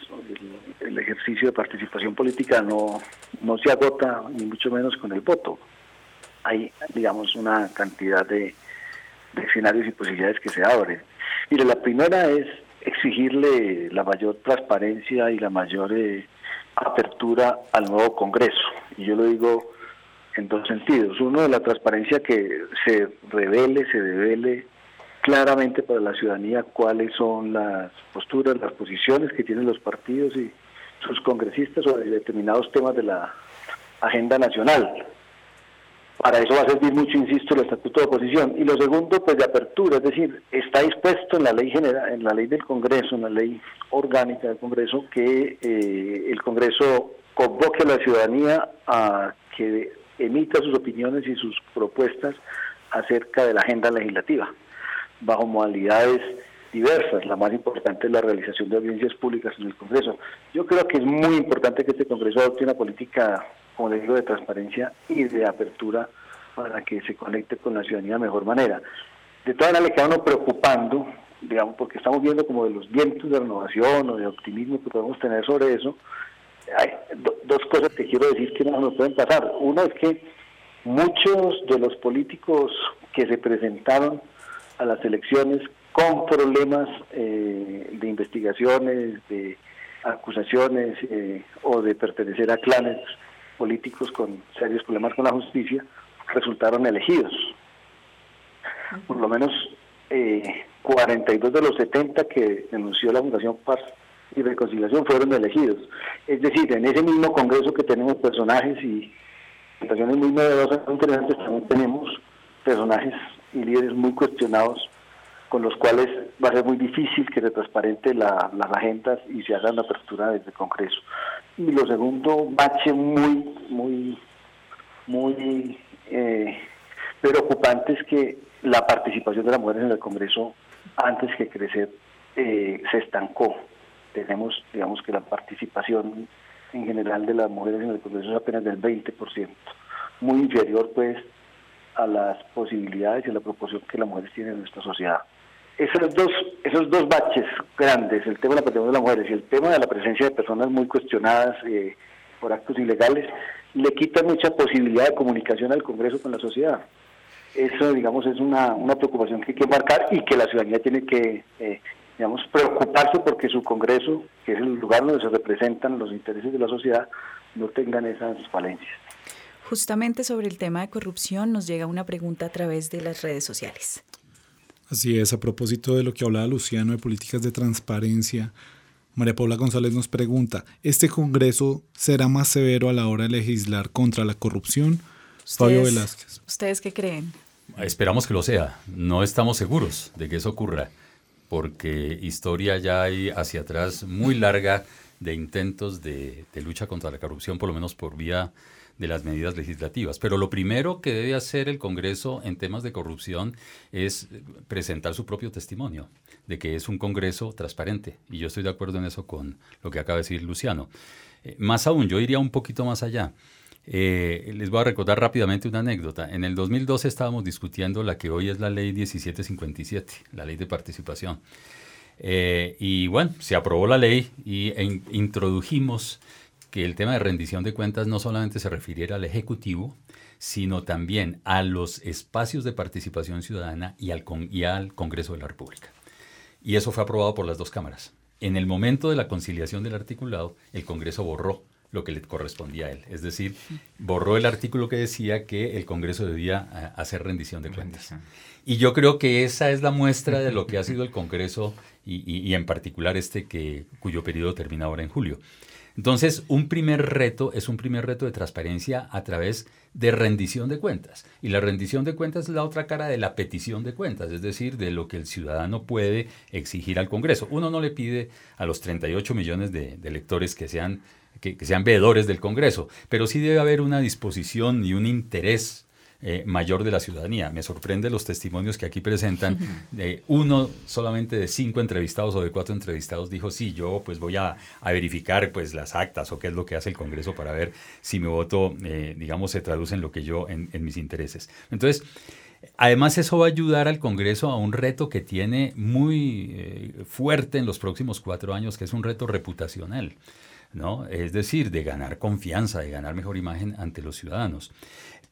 S14: el, ejercicio de participación política no, no se agota, ni mucho menos con el voto hay, digamos, una cantidad de, escenarios y posibilidades que se abren. Mire, la primera es exigirle la mayor transparencia y la mayor eh, apertura al nuevo Congreso. Y yo lo digo en dos sentidos. Uno, la transparencia que se revele, se revele claramente para la ciudadanía cuáles son las posturas, las posiciones que tienen los partidos y sus congresistas sobre determinados temas de la agenda nacional. Para eso va a servir mucho, insisto, el estatuto de oposición. Y lo segundo, pues de apertura, es decir, está dispuesto en la ley general, en la ley del Congreso, en la ley orgánica del Congreso, que eh, el Congreso convoque a la ciudadanía a que emita sus opiniones y sus propuestas acerca de la agenda legislativa, bajo modalidades diversas. La más importante es la realización de audiencias públicas en el Congreso. Yo creo que es muy importante que este Congreso adopte una política como le digo, de transparencia y de apertura para que se conecte con la ciudadanía de mejor manera. De todas maneras, le queda preocupando, digamos, porque estamos viendo como de los vientos de renovación o de optimismo que podemos tener sobre eso. Hay dos cosas que quiero decir que no nos pueden pasar. Uno es que muchos de los políticos que se presentaron a las elecciones con problemas eh, de investigaciones, de acusaciones eh, o de pertenecer a clanes políticos con serios problemas con la justicia resultaron elegidos. Por lo menos eh, 42 de los 70 que denunció la Fundación Paz y Reconciliación fueron elegidos. Es decir, en ese mismo Congreso que tenemos personajes y presentaciones muy novedosas, muy interesantes, también tenemos personajes y líderes muy cuestionados con los cuales va a ser muy difícil que se transparente las agendas y se haga una apertura desde el Congreso. Y lo segundo, bache muy, muy, muy eh, preocupante es que la participación de las mujeres en el Congreso, antes que crecer, eh, se estancó. Tenemos, digamos que la participación en general de las mujeres en el Congreso es apenas del 20%, muy inferior pues a las posibilidades y a la proporción que las mujeres tienen en nuestra sociedad esos dos, esos dos baches grandes, el tema de la protección de las mujeres y el tema de la presencia de personas muy cuestionadas eh, por actos ilegales, le quitan mucha posibilidad de comunicación al Congreso con la sociedad. Eso, digamos, es una, una preocupación que hay que marcar y que la ciudadanía tiene que eh, digamos, preocuparse porque su Congreso, que es el lugar donde se representan los intereses de la sociedad, no tengan esas falencias.
S2: Justamente sobre el tema de corrupción nos llega una pregunta a través de las redes sociales.
S10: Así es, a propósito de lo que hablaba Luciano de políticas de transparencia, María Paula González nos pregunta, ¿este Congreso será más severo a la hora de legislar contra la corrupción? Fabio Velázquez.
S2: ¿Ustedes qué creen?
S11: Esperamos que lo sea. No estamos seguros de que eso ocurra, porque historia ya hay hacia atrás muy larga de intentos de, de lucha contra la corrupción, por lo menos por vía de las medidas legislativas. Pero lo primero que debe hacer el Congreso en temas de corrupción es presentar su propio testimonio de que es un Congreso transparente. Y yo estoy de acuerdo en eso con lo que acaba de decir Luciano. Eh, más aún, yo iría un poquito más allá. Eh, les voy a recordar rápidamente una anécdota. En el 2012 estábamos discutiendo la que hoy es la ley 1757, la ley de participación. Eh, y bueno, se aprobó la ley y introdujimos que el tema de rendición de cuentas no solamente se refiriera al Ejecutivo, sino también a los espacios de participación ciudadana y al, y al Congreso de la República. Y eso fue aprobado por las dos cámaras. En el momento de la conciliación del articulado, el Congreso borró lo que le correspondía a él. Es decir, borró el artículo que decía que el Congreso debía eh, hacer rendición de cuentas. Y yo creo que esa es la muestra de lo que ha sido el Congreso y, y en particular este que, cuyo periodo termina ahora en julio. Entonces, un primer reto es un primer reto de transparencia a través de rendición de cuentas. Y la rendición de cuentas es la otra cara de la petición de cuentas, es decir, de lo que el ciudadano puede exigir al Congreso. Uno no le pide a los 38 millones de, electores que sean, que sean veedores del Congreso, pero sí debe haber una disposición y un interés eh, mayor de la ciudadanía. Me sorprende los testimonios que aquí presentan. [LAUGHS] uno solamente de cinco entrevistados o de cuatro entrevistados dijo, sí, yo pues voy a, verificar pues las actas o qué es lo que hace el Congreso para ver si mi voto, eh, digamos, se traduce en lo que yo, en, mis intereses. Entonces, Además, eso va a ayudar al Congreso a un reto que tiene muy eh, fuerte en los próximos cuatro años, que es un reto reputacional. ¿no? Es decir, de ganar confianza, de ganar mejor imagen ante los ciudadanos.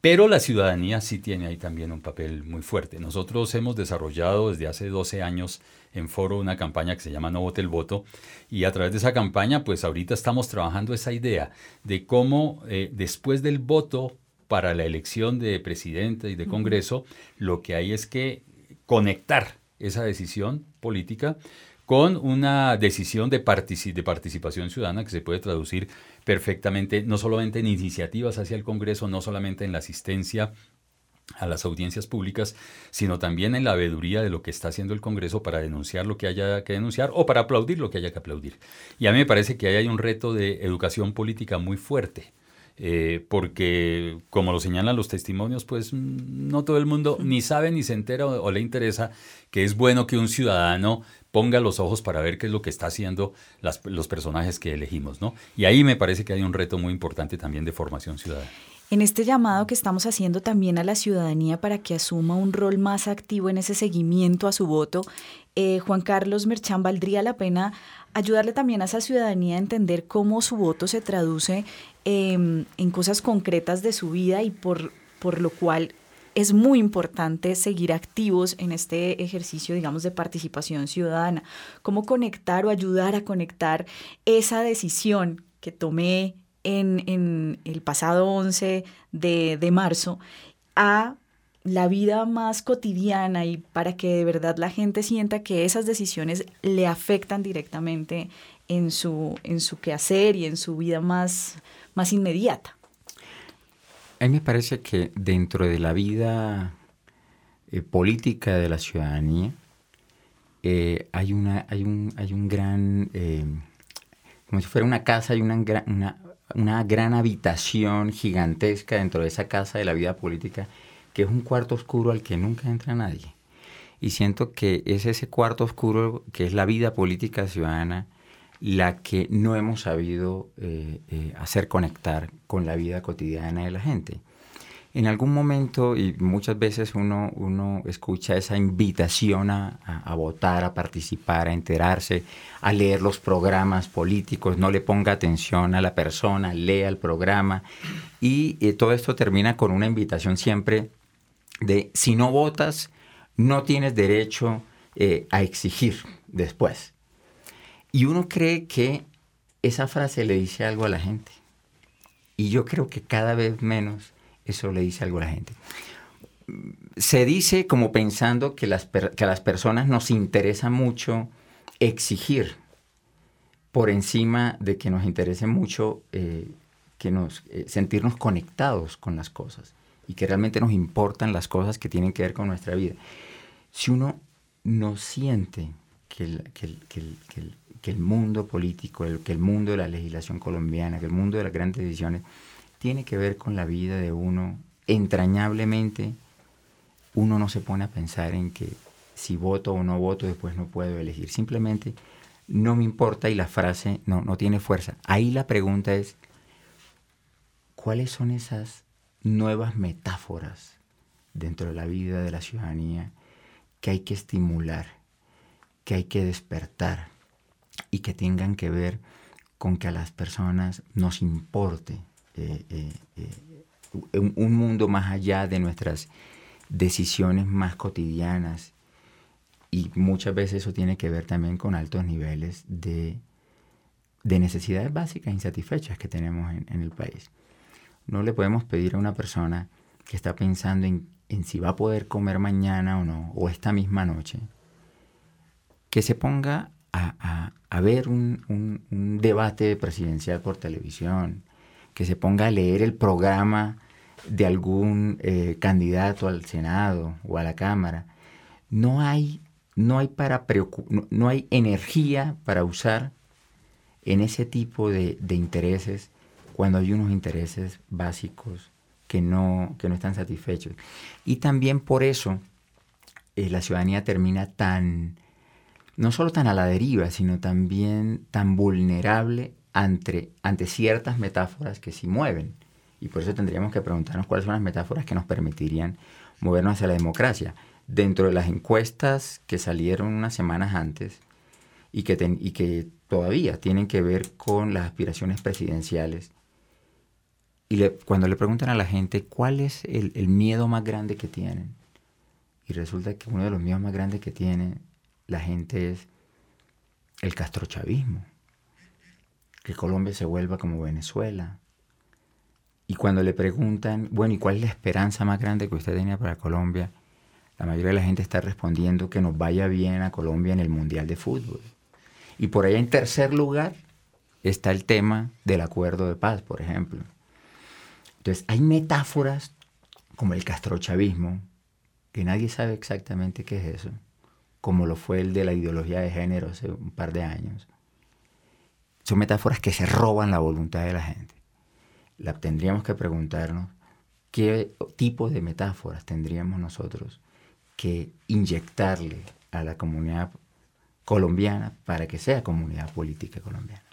S11: Pero la ciudadanía sí tiene ahí también un papel muy fuerte. Nosotros hemos desarrollado desde hace 12 años en Foro una campaña que se llama No Vote el Voto y a través de esa campaña pues ahorita estamos trabajando esa idea de cómo eh, después del voto para la elección de presidente y de Congreso, lo que hay es que conectar esa decisión política con una decisión de, de participación ciudadana que se puede traducir perfectamente no solamente en iniciativas hacia el Congreso, no solamente en la asistencia a las audiencias públicas, sino también en la veeduría de lo que está haciendo el Congreso para denunciar lo que haya que denunciar o para aplaudir lo que haya que aplaudir. Y a mí me parece que ahí hay un reto de educación política muy fuerte. Eh, porque como lo señalan los testimonios, pues mm, no todo el mundo ni sabe ni se entera o, le interesa que es bueno que un ciudadano ponga los ojos para ver qué es lo que está haciendo los personajes que elegimos, ¿no? Y ahí me parece que hay un reto muy importante también de formación ciudadana.
S2: En este llamado que estamos haciendo también a la ciudadanía para que asuma un rol más activo en ese seguimiento a su voto, eh, Juan Carlos Merchán, valdría la pena ayudarle también a esa ciudadanía a entender cómo su voto se traduce em, en cosas concretas de su vida y por, por lo cual es muy importante seguir activos en este ejercicio, digamos, de participación ciudadana. Cómo conectar o ayudar a conectar esa decisión que tomé en, el pasado 11 de, de marzo a la vida más cotidiana y para que de verdad la gente sienta que esas decisiones le afectan directamente en su, en su quehacer y en su vida más, más inmediata.
S12: A mí me parece que dentro de la vida eh, política de la ciudadanía eh, hay, una, hay, un, hay un gran, eh, como si fuera una casa, hay una, una, una gran habitación gigantesca dentro de esa casa de la vida política, que es un cuarto oscuro al que nunca entra nadie. Y siento que es ese cuarto oscuro que es la vida política ciudadana la que no hemos sabido eh, eh, hacer conectar con la vida cotidiana de la gente. En algún momento, y muchas veces uno, uno escucha esa invitación a, a, votar, a participar, a enterarse, a leer los programas políticos, no le ponga atención a la persona, lea el programa, y eh, todo esto termina con una invitación siempre de si no votas, no tienes derecho a exigir después. Y uno cree que esa frase le dice algo a la gente. Y yo creo que cada vez menos eso le dice algo a la gente. Se dice como pensando que, las que a las personas nos interesa mucho exigir por encima de que nos interese mucho eh, que nos, eh, sentirnos conectados con las cosas y que realmente nos importan las cosas que tienen que ver con nuestra vida. Si uno no siente que el, que el mundo político, que el mundo de la legislación colombiana, que el mundo de las grandes decisiones tiene que ver con la vida de uno entrañablemente, uno no se pone a pensar en que si voto o no voto después no puedo elegir. Simplemente no me importa y la frase no, no tiene fuerza. Ahí la pregunta es, ¿cuáles son esas nuevas metáforas dentro de la vida de la ciudadanía que hay que estimular, que hay que despertar y que tengan que ver con que a las personas nos importe eh, eh, eh, un, mundo más allá de nuestras decisiones más cotidianas y muchas veces eso tiene que ver también con altos niveles de, necesidades básicas insatisfechas que tenemos en, el país. No le podemos pedir a una persona que está pensando en, si va a poder comer mañana o no, o esta misma noche, que se ponga a, ver un, debate presidencial por televisión, que se ponga a leer el programa de algún eh, candidato al Senado o a la Cámara. No hay, no hay, para no, hay energía para usar en ese tipo de, intereses cuando hay unos intereses básicos que no, que no están satisfechos. Y también por eso eh, la ciudadanía termina tan, no solo tan a la deriva, sino también tan vulnerable ante, ante ciertas metáforas que sí mueven. Y por eso tendríamos que preguntarnos cuáles son las metáforas que nos permitirían movernos hacia la democracia. Dentro de las encuestas que salieron unas semanas antes y que, y que todavía tienen que ver con las aspiraciones presidenciales, y cuando le preguntan a la gente cuál es el, el, miedo más grande que tienen, y resulta que uno de los miedos más grandes que tiene la gente es el castrochavismo que Colombia se vuelva como Venezuela. Y cuando le preguntan, bueno, ¿y cuál es la esperanza más grande que usted tenía para Colombia? La mayoría de la gente está respondiendo que nos vaya bien a Colombia en el Mundial de Fútbol. Y por ahí en tercer lugar está el tema del acuerdo de paz, por ejemplo. Entonces, hay metáforas como el castrochavismo, que nadie sabe exactamente qué es eso, como lo fue el de la ideología de género hace un par de años, son metáforas que se roban la voluntad de la gente. La, tendríamos que preguntarnos qué tipo de metáforas tendríamos nosotros que inyectarle a la comunidad colombiana para que sea comunidad política colombiana.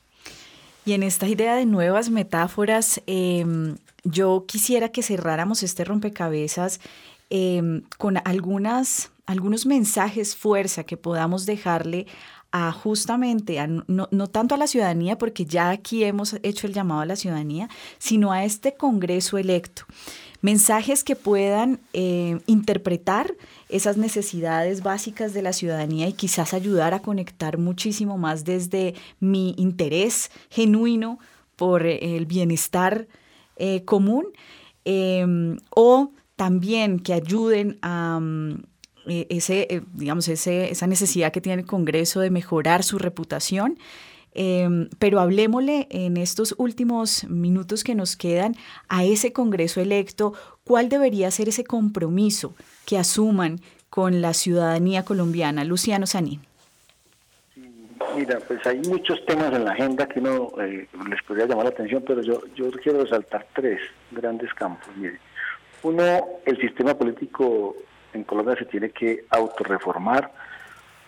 S2: Y en esta idea de nuevas metáforas, em, yo quisiera que cerráramos este rompecabezas em, con algunas, algunos mensajes fuerza que podamos dejarle a justamente, no, tanto a la ciudadanía, porque ya aquí hemos hecho el llamado a la ciudadanía, sino a este Congreso electo. Mensajes que puedan eh, interpretar esas necesidades básicas de la ciudadanía y quizás ayudar a conectar muchísimo más desde mi interés genuino por el bienestar eh, común o también que ayuden a, eh, ese, eh, digamos, ese, esa necesidad que tiene el Congreso de mejorar su reputación. Em, pero hablemosle en estos últimos minutos que nos quedan a ese Congreso electo, cuál debería ser ese compromiso que asuman con la ciudadanía colombiana. Luciano Sanín.
S14: Mira, pues hay muchos temas en la agenda que uno eh, les podría llamar la atención, pero yo, yo quiero resaltar tres grandes campos. Mire. Uno, el sistema político en Colombia se tiene que autorreformar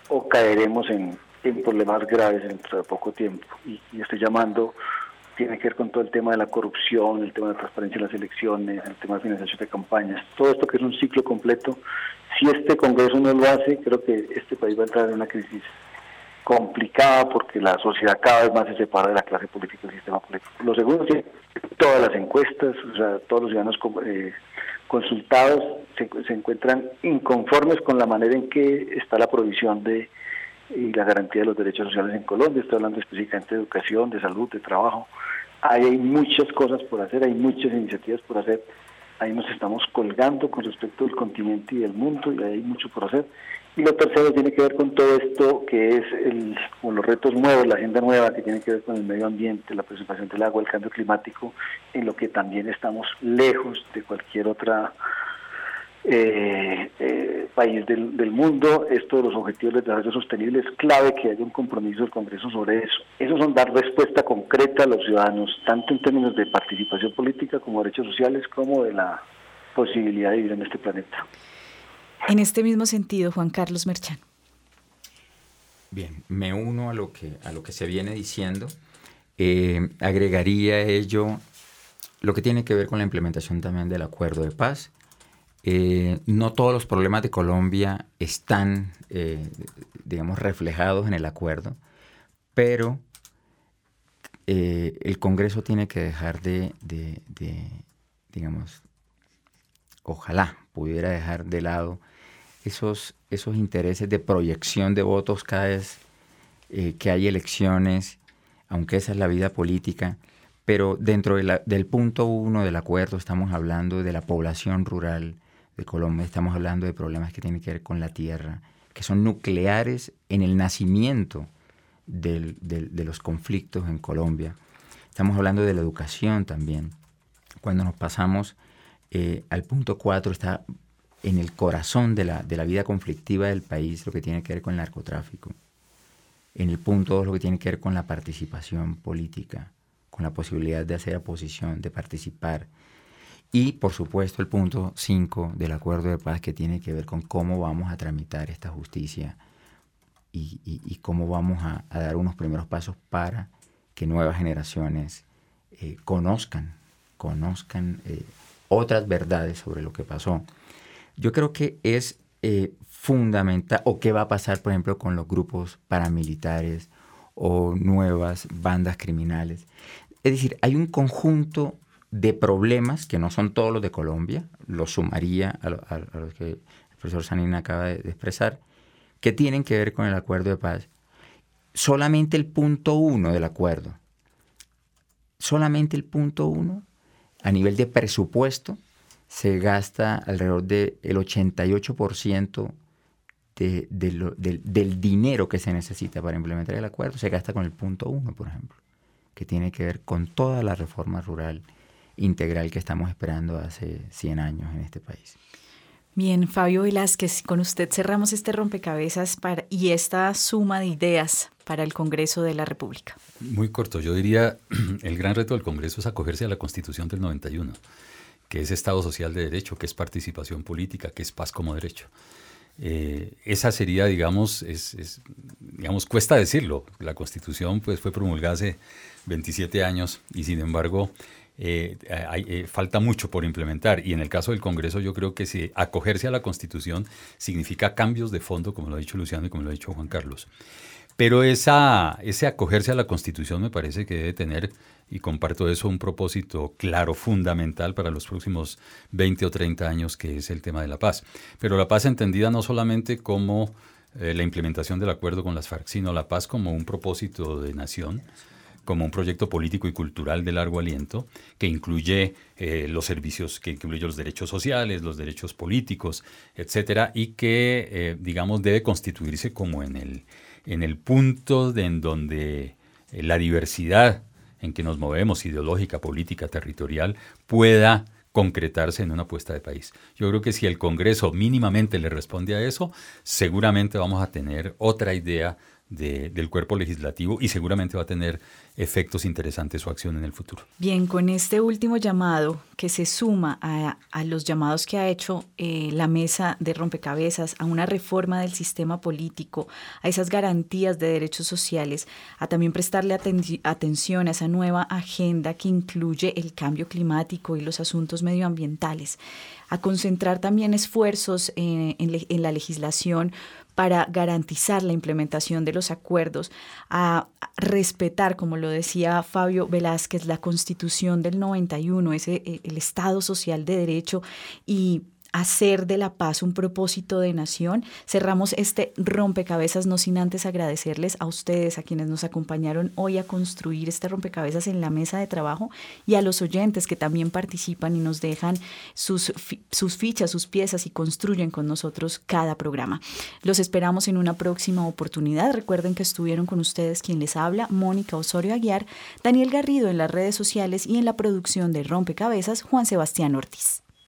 S14: o caeremos en, problemas graves dentro de poco tiempo. Y, estoy llamando, tiene que ver con todo el tema de la corrupción, el tema de la transparencia en las elecciones, el tema de financiación de campañas, todo esto que es un ciclo completo. Si este Congreso no lo hace, creo que este país va a entrar en una crisis complicada porque la sociedad cada vez más se separa de la clase política y del sistema político. Lo segundo es que todas las encuestas, o sea, todos los ciudadanos eh, consultados se, encuentran inconformes con la manera en que está la provisión de y la garantía de los derechos sociales en Colombia. Estoy hablando específicamente de educación, de salud, de trabajo. Ahí hay muchas cosas por hacer, hay muchas iniciativas por hacer. Ahí nos estamos colgando con respecto del continente y del mundo y hay mucho por hacer. Y lo tercero tiene que ver con todo esto que es el, los retos nuevos, la agenda nueva que tiene que ver con el medio ambiente, la preservación del agua, el cambio climático, en lo que también estamos lejos de cualquier otra eh, eh, país del, del, mundo. Esto de los objetivos de desarrollo sostenible es clave que haya un compromiso del Congreso sobre eso. Eso son dar respuesta concreta a los ciudadanos, tanto en términos de participación política como derechos sociales, como de la posibilidad de vivir en este planeta.
S2: En este mismo sentido, Juan Carlos Merchan.
S12: Bien, me uno a lo que, a lo que se viene diciendo. Eh, agregaría ello lo que tiene que ver con la implementación también del acuerdo de paz. Eh, no todos los problemas de Colombia están, eh, digamos, reflejados en el acuerdo, pero el Congreso tiene que dejar de, digamos, ojalá pudiera dejar de lado esos, esos intereses de proyección de votos cada vez eh, que hay elecciones, aunque esa es la vida política, pero dentro del punto uno del acuerdo estamos hablando de la población rural de Colombia, estamos hablando de problemas que tienen que ver con la tierra, que son nucleares en el nacimiento de los conflictos en Colombia. Estamos hablando de la educación también. Cuando nos pasamos eh, al punto cuatro está en el corazón de la, de la vida conflictiva del país lo que tiene que ver con el narcotráfico. En el punto 2 lo que tiene que ver con la participación política, con la posibilidad de hacer oposición, de participar. Y por supuesto el punto 5 del acuerdo de paz que tiene que ver con cómo vamos a tramitar esta justicia y, cómo vamos a, dar unos primeros pasos para que nuevas generaciones eh, conozcan, conozcan eh, otras verdades sobre lo que pasó. Yo creo que es eh, fundamental, o qué va a pasar, por ejemplo, con los grupos paramilitares o nuevas bandas criminales. Es decir, hay un conjunto de problemas que no son todos los de Colombia, los sumaría a, los que el profesor Sanín acaba de, expresar, que tienen que ver con el acuerdo de paz. Solamente el punto uno del acuerdo, solamente el punto uno a nivel de presupuesto se gasta alrededor del 88% de, del dinero que se necesita para implementar el acuerdo, se gasta con el punto uno, por ejemplo, que tiene que ver con toda la reforma rural integral que estamos esperando hace 100 años en este país.
S2: Bien, Fabio Velázquez, con usted cerramos este rompecabezas para, y esta suma de ideas para el Congreso de la República.
S11: Muy corto, yo diría, [CLEARS THROAT] el gran reto del Congreso es acogerse a la Constitución del 91 que es Estado Social de Derecho, que es participación política, que es paz como derecho. Eh, esa sería, digamos, es, digamos, cuesta decirlo. La Constitución pues, fue promulgada hace 27 años y sin embargo eh, eh, falta mucho por implementar. Y en el caso del Congreso yo creo que si acogerse a la Constitución significa cambios de fondo, como lo ha dicho Luciano y como lo ha dicho Juan Carlos. Pero ese acogerse a la Constitución me parece que debe tener y comparto eso, un propósito claro, fundamental para los próximos 20 o 30 años, que es el tema de la paz. Pero la paz entendida no solamente como eh, la implementación del acuerdo con las FARC, sino la paz como un propósito de nación, como un proyecto político y cultural de largo aliento que incluye eh, los servicios, que incluye los derechos sociales, los derechos políticos, etcétera, y que, eh, digamos, debe constituirse como en el, en el punto en donde la diversidad en que nos movemos, ideológica, política, territorial, pueda concretarse en una apuesta de país. Yo creo que si el Congreso mínimamente le responde a eso, seguramente vamos a tener otra idea del cuerpo legislativo y seguramente va a tener efectos interesantes su acción en el futuro.
S2: Bien, con este último llamado que se suma a, los llamados que ha hecho eh, la mesa de rompecabezas, a una reforma del sistema político, a esas garantías de derechos sociales, a también prestarle atención a esa nueva agenda que incluye el cambio climático y los asuntos medioambientales, a concentrar también esfuerzos eh, en la legislación para garantizar la implementación de los acuerdos, a respetar, como lo decía Fabio Velázquez, la constitución del 91, ese, eh, el Estado Social de Derecho y hacer de la paz un propósito de nación. Cerramos este rompecabezas, no sin antes agradecerles a ustedes, a quienes nos acompañaron hoy a construir este rompecabezas en la mesa de trabajo y a los oyentes que también participan y nos dejan sus, sus fichas, sus piezas y construyen con nosotros cada programa. Los esperamos en una próxima oportunidad. Recuerden que estuvieron con ustedes quien les habla, Mónica Osorio Aguiar, Daniel Garrido en las redes sociales y en la producción de Rompecabezas, Juan Sebastián Ortiz.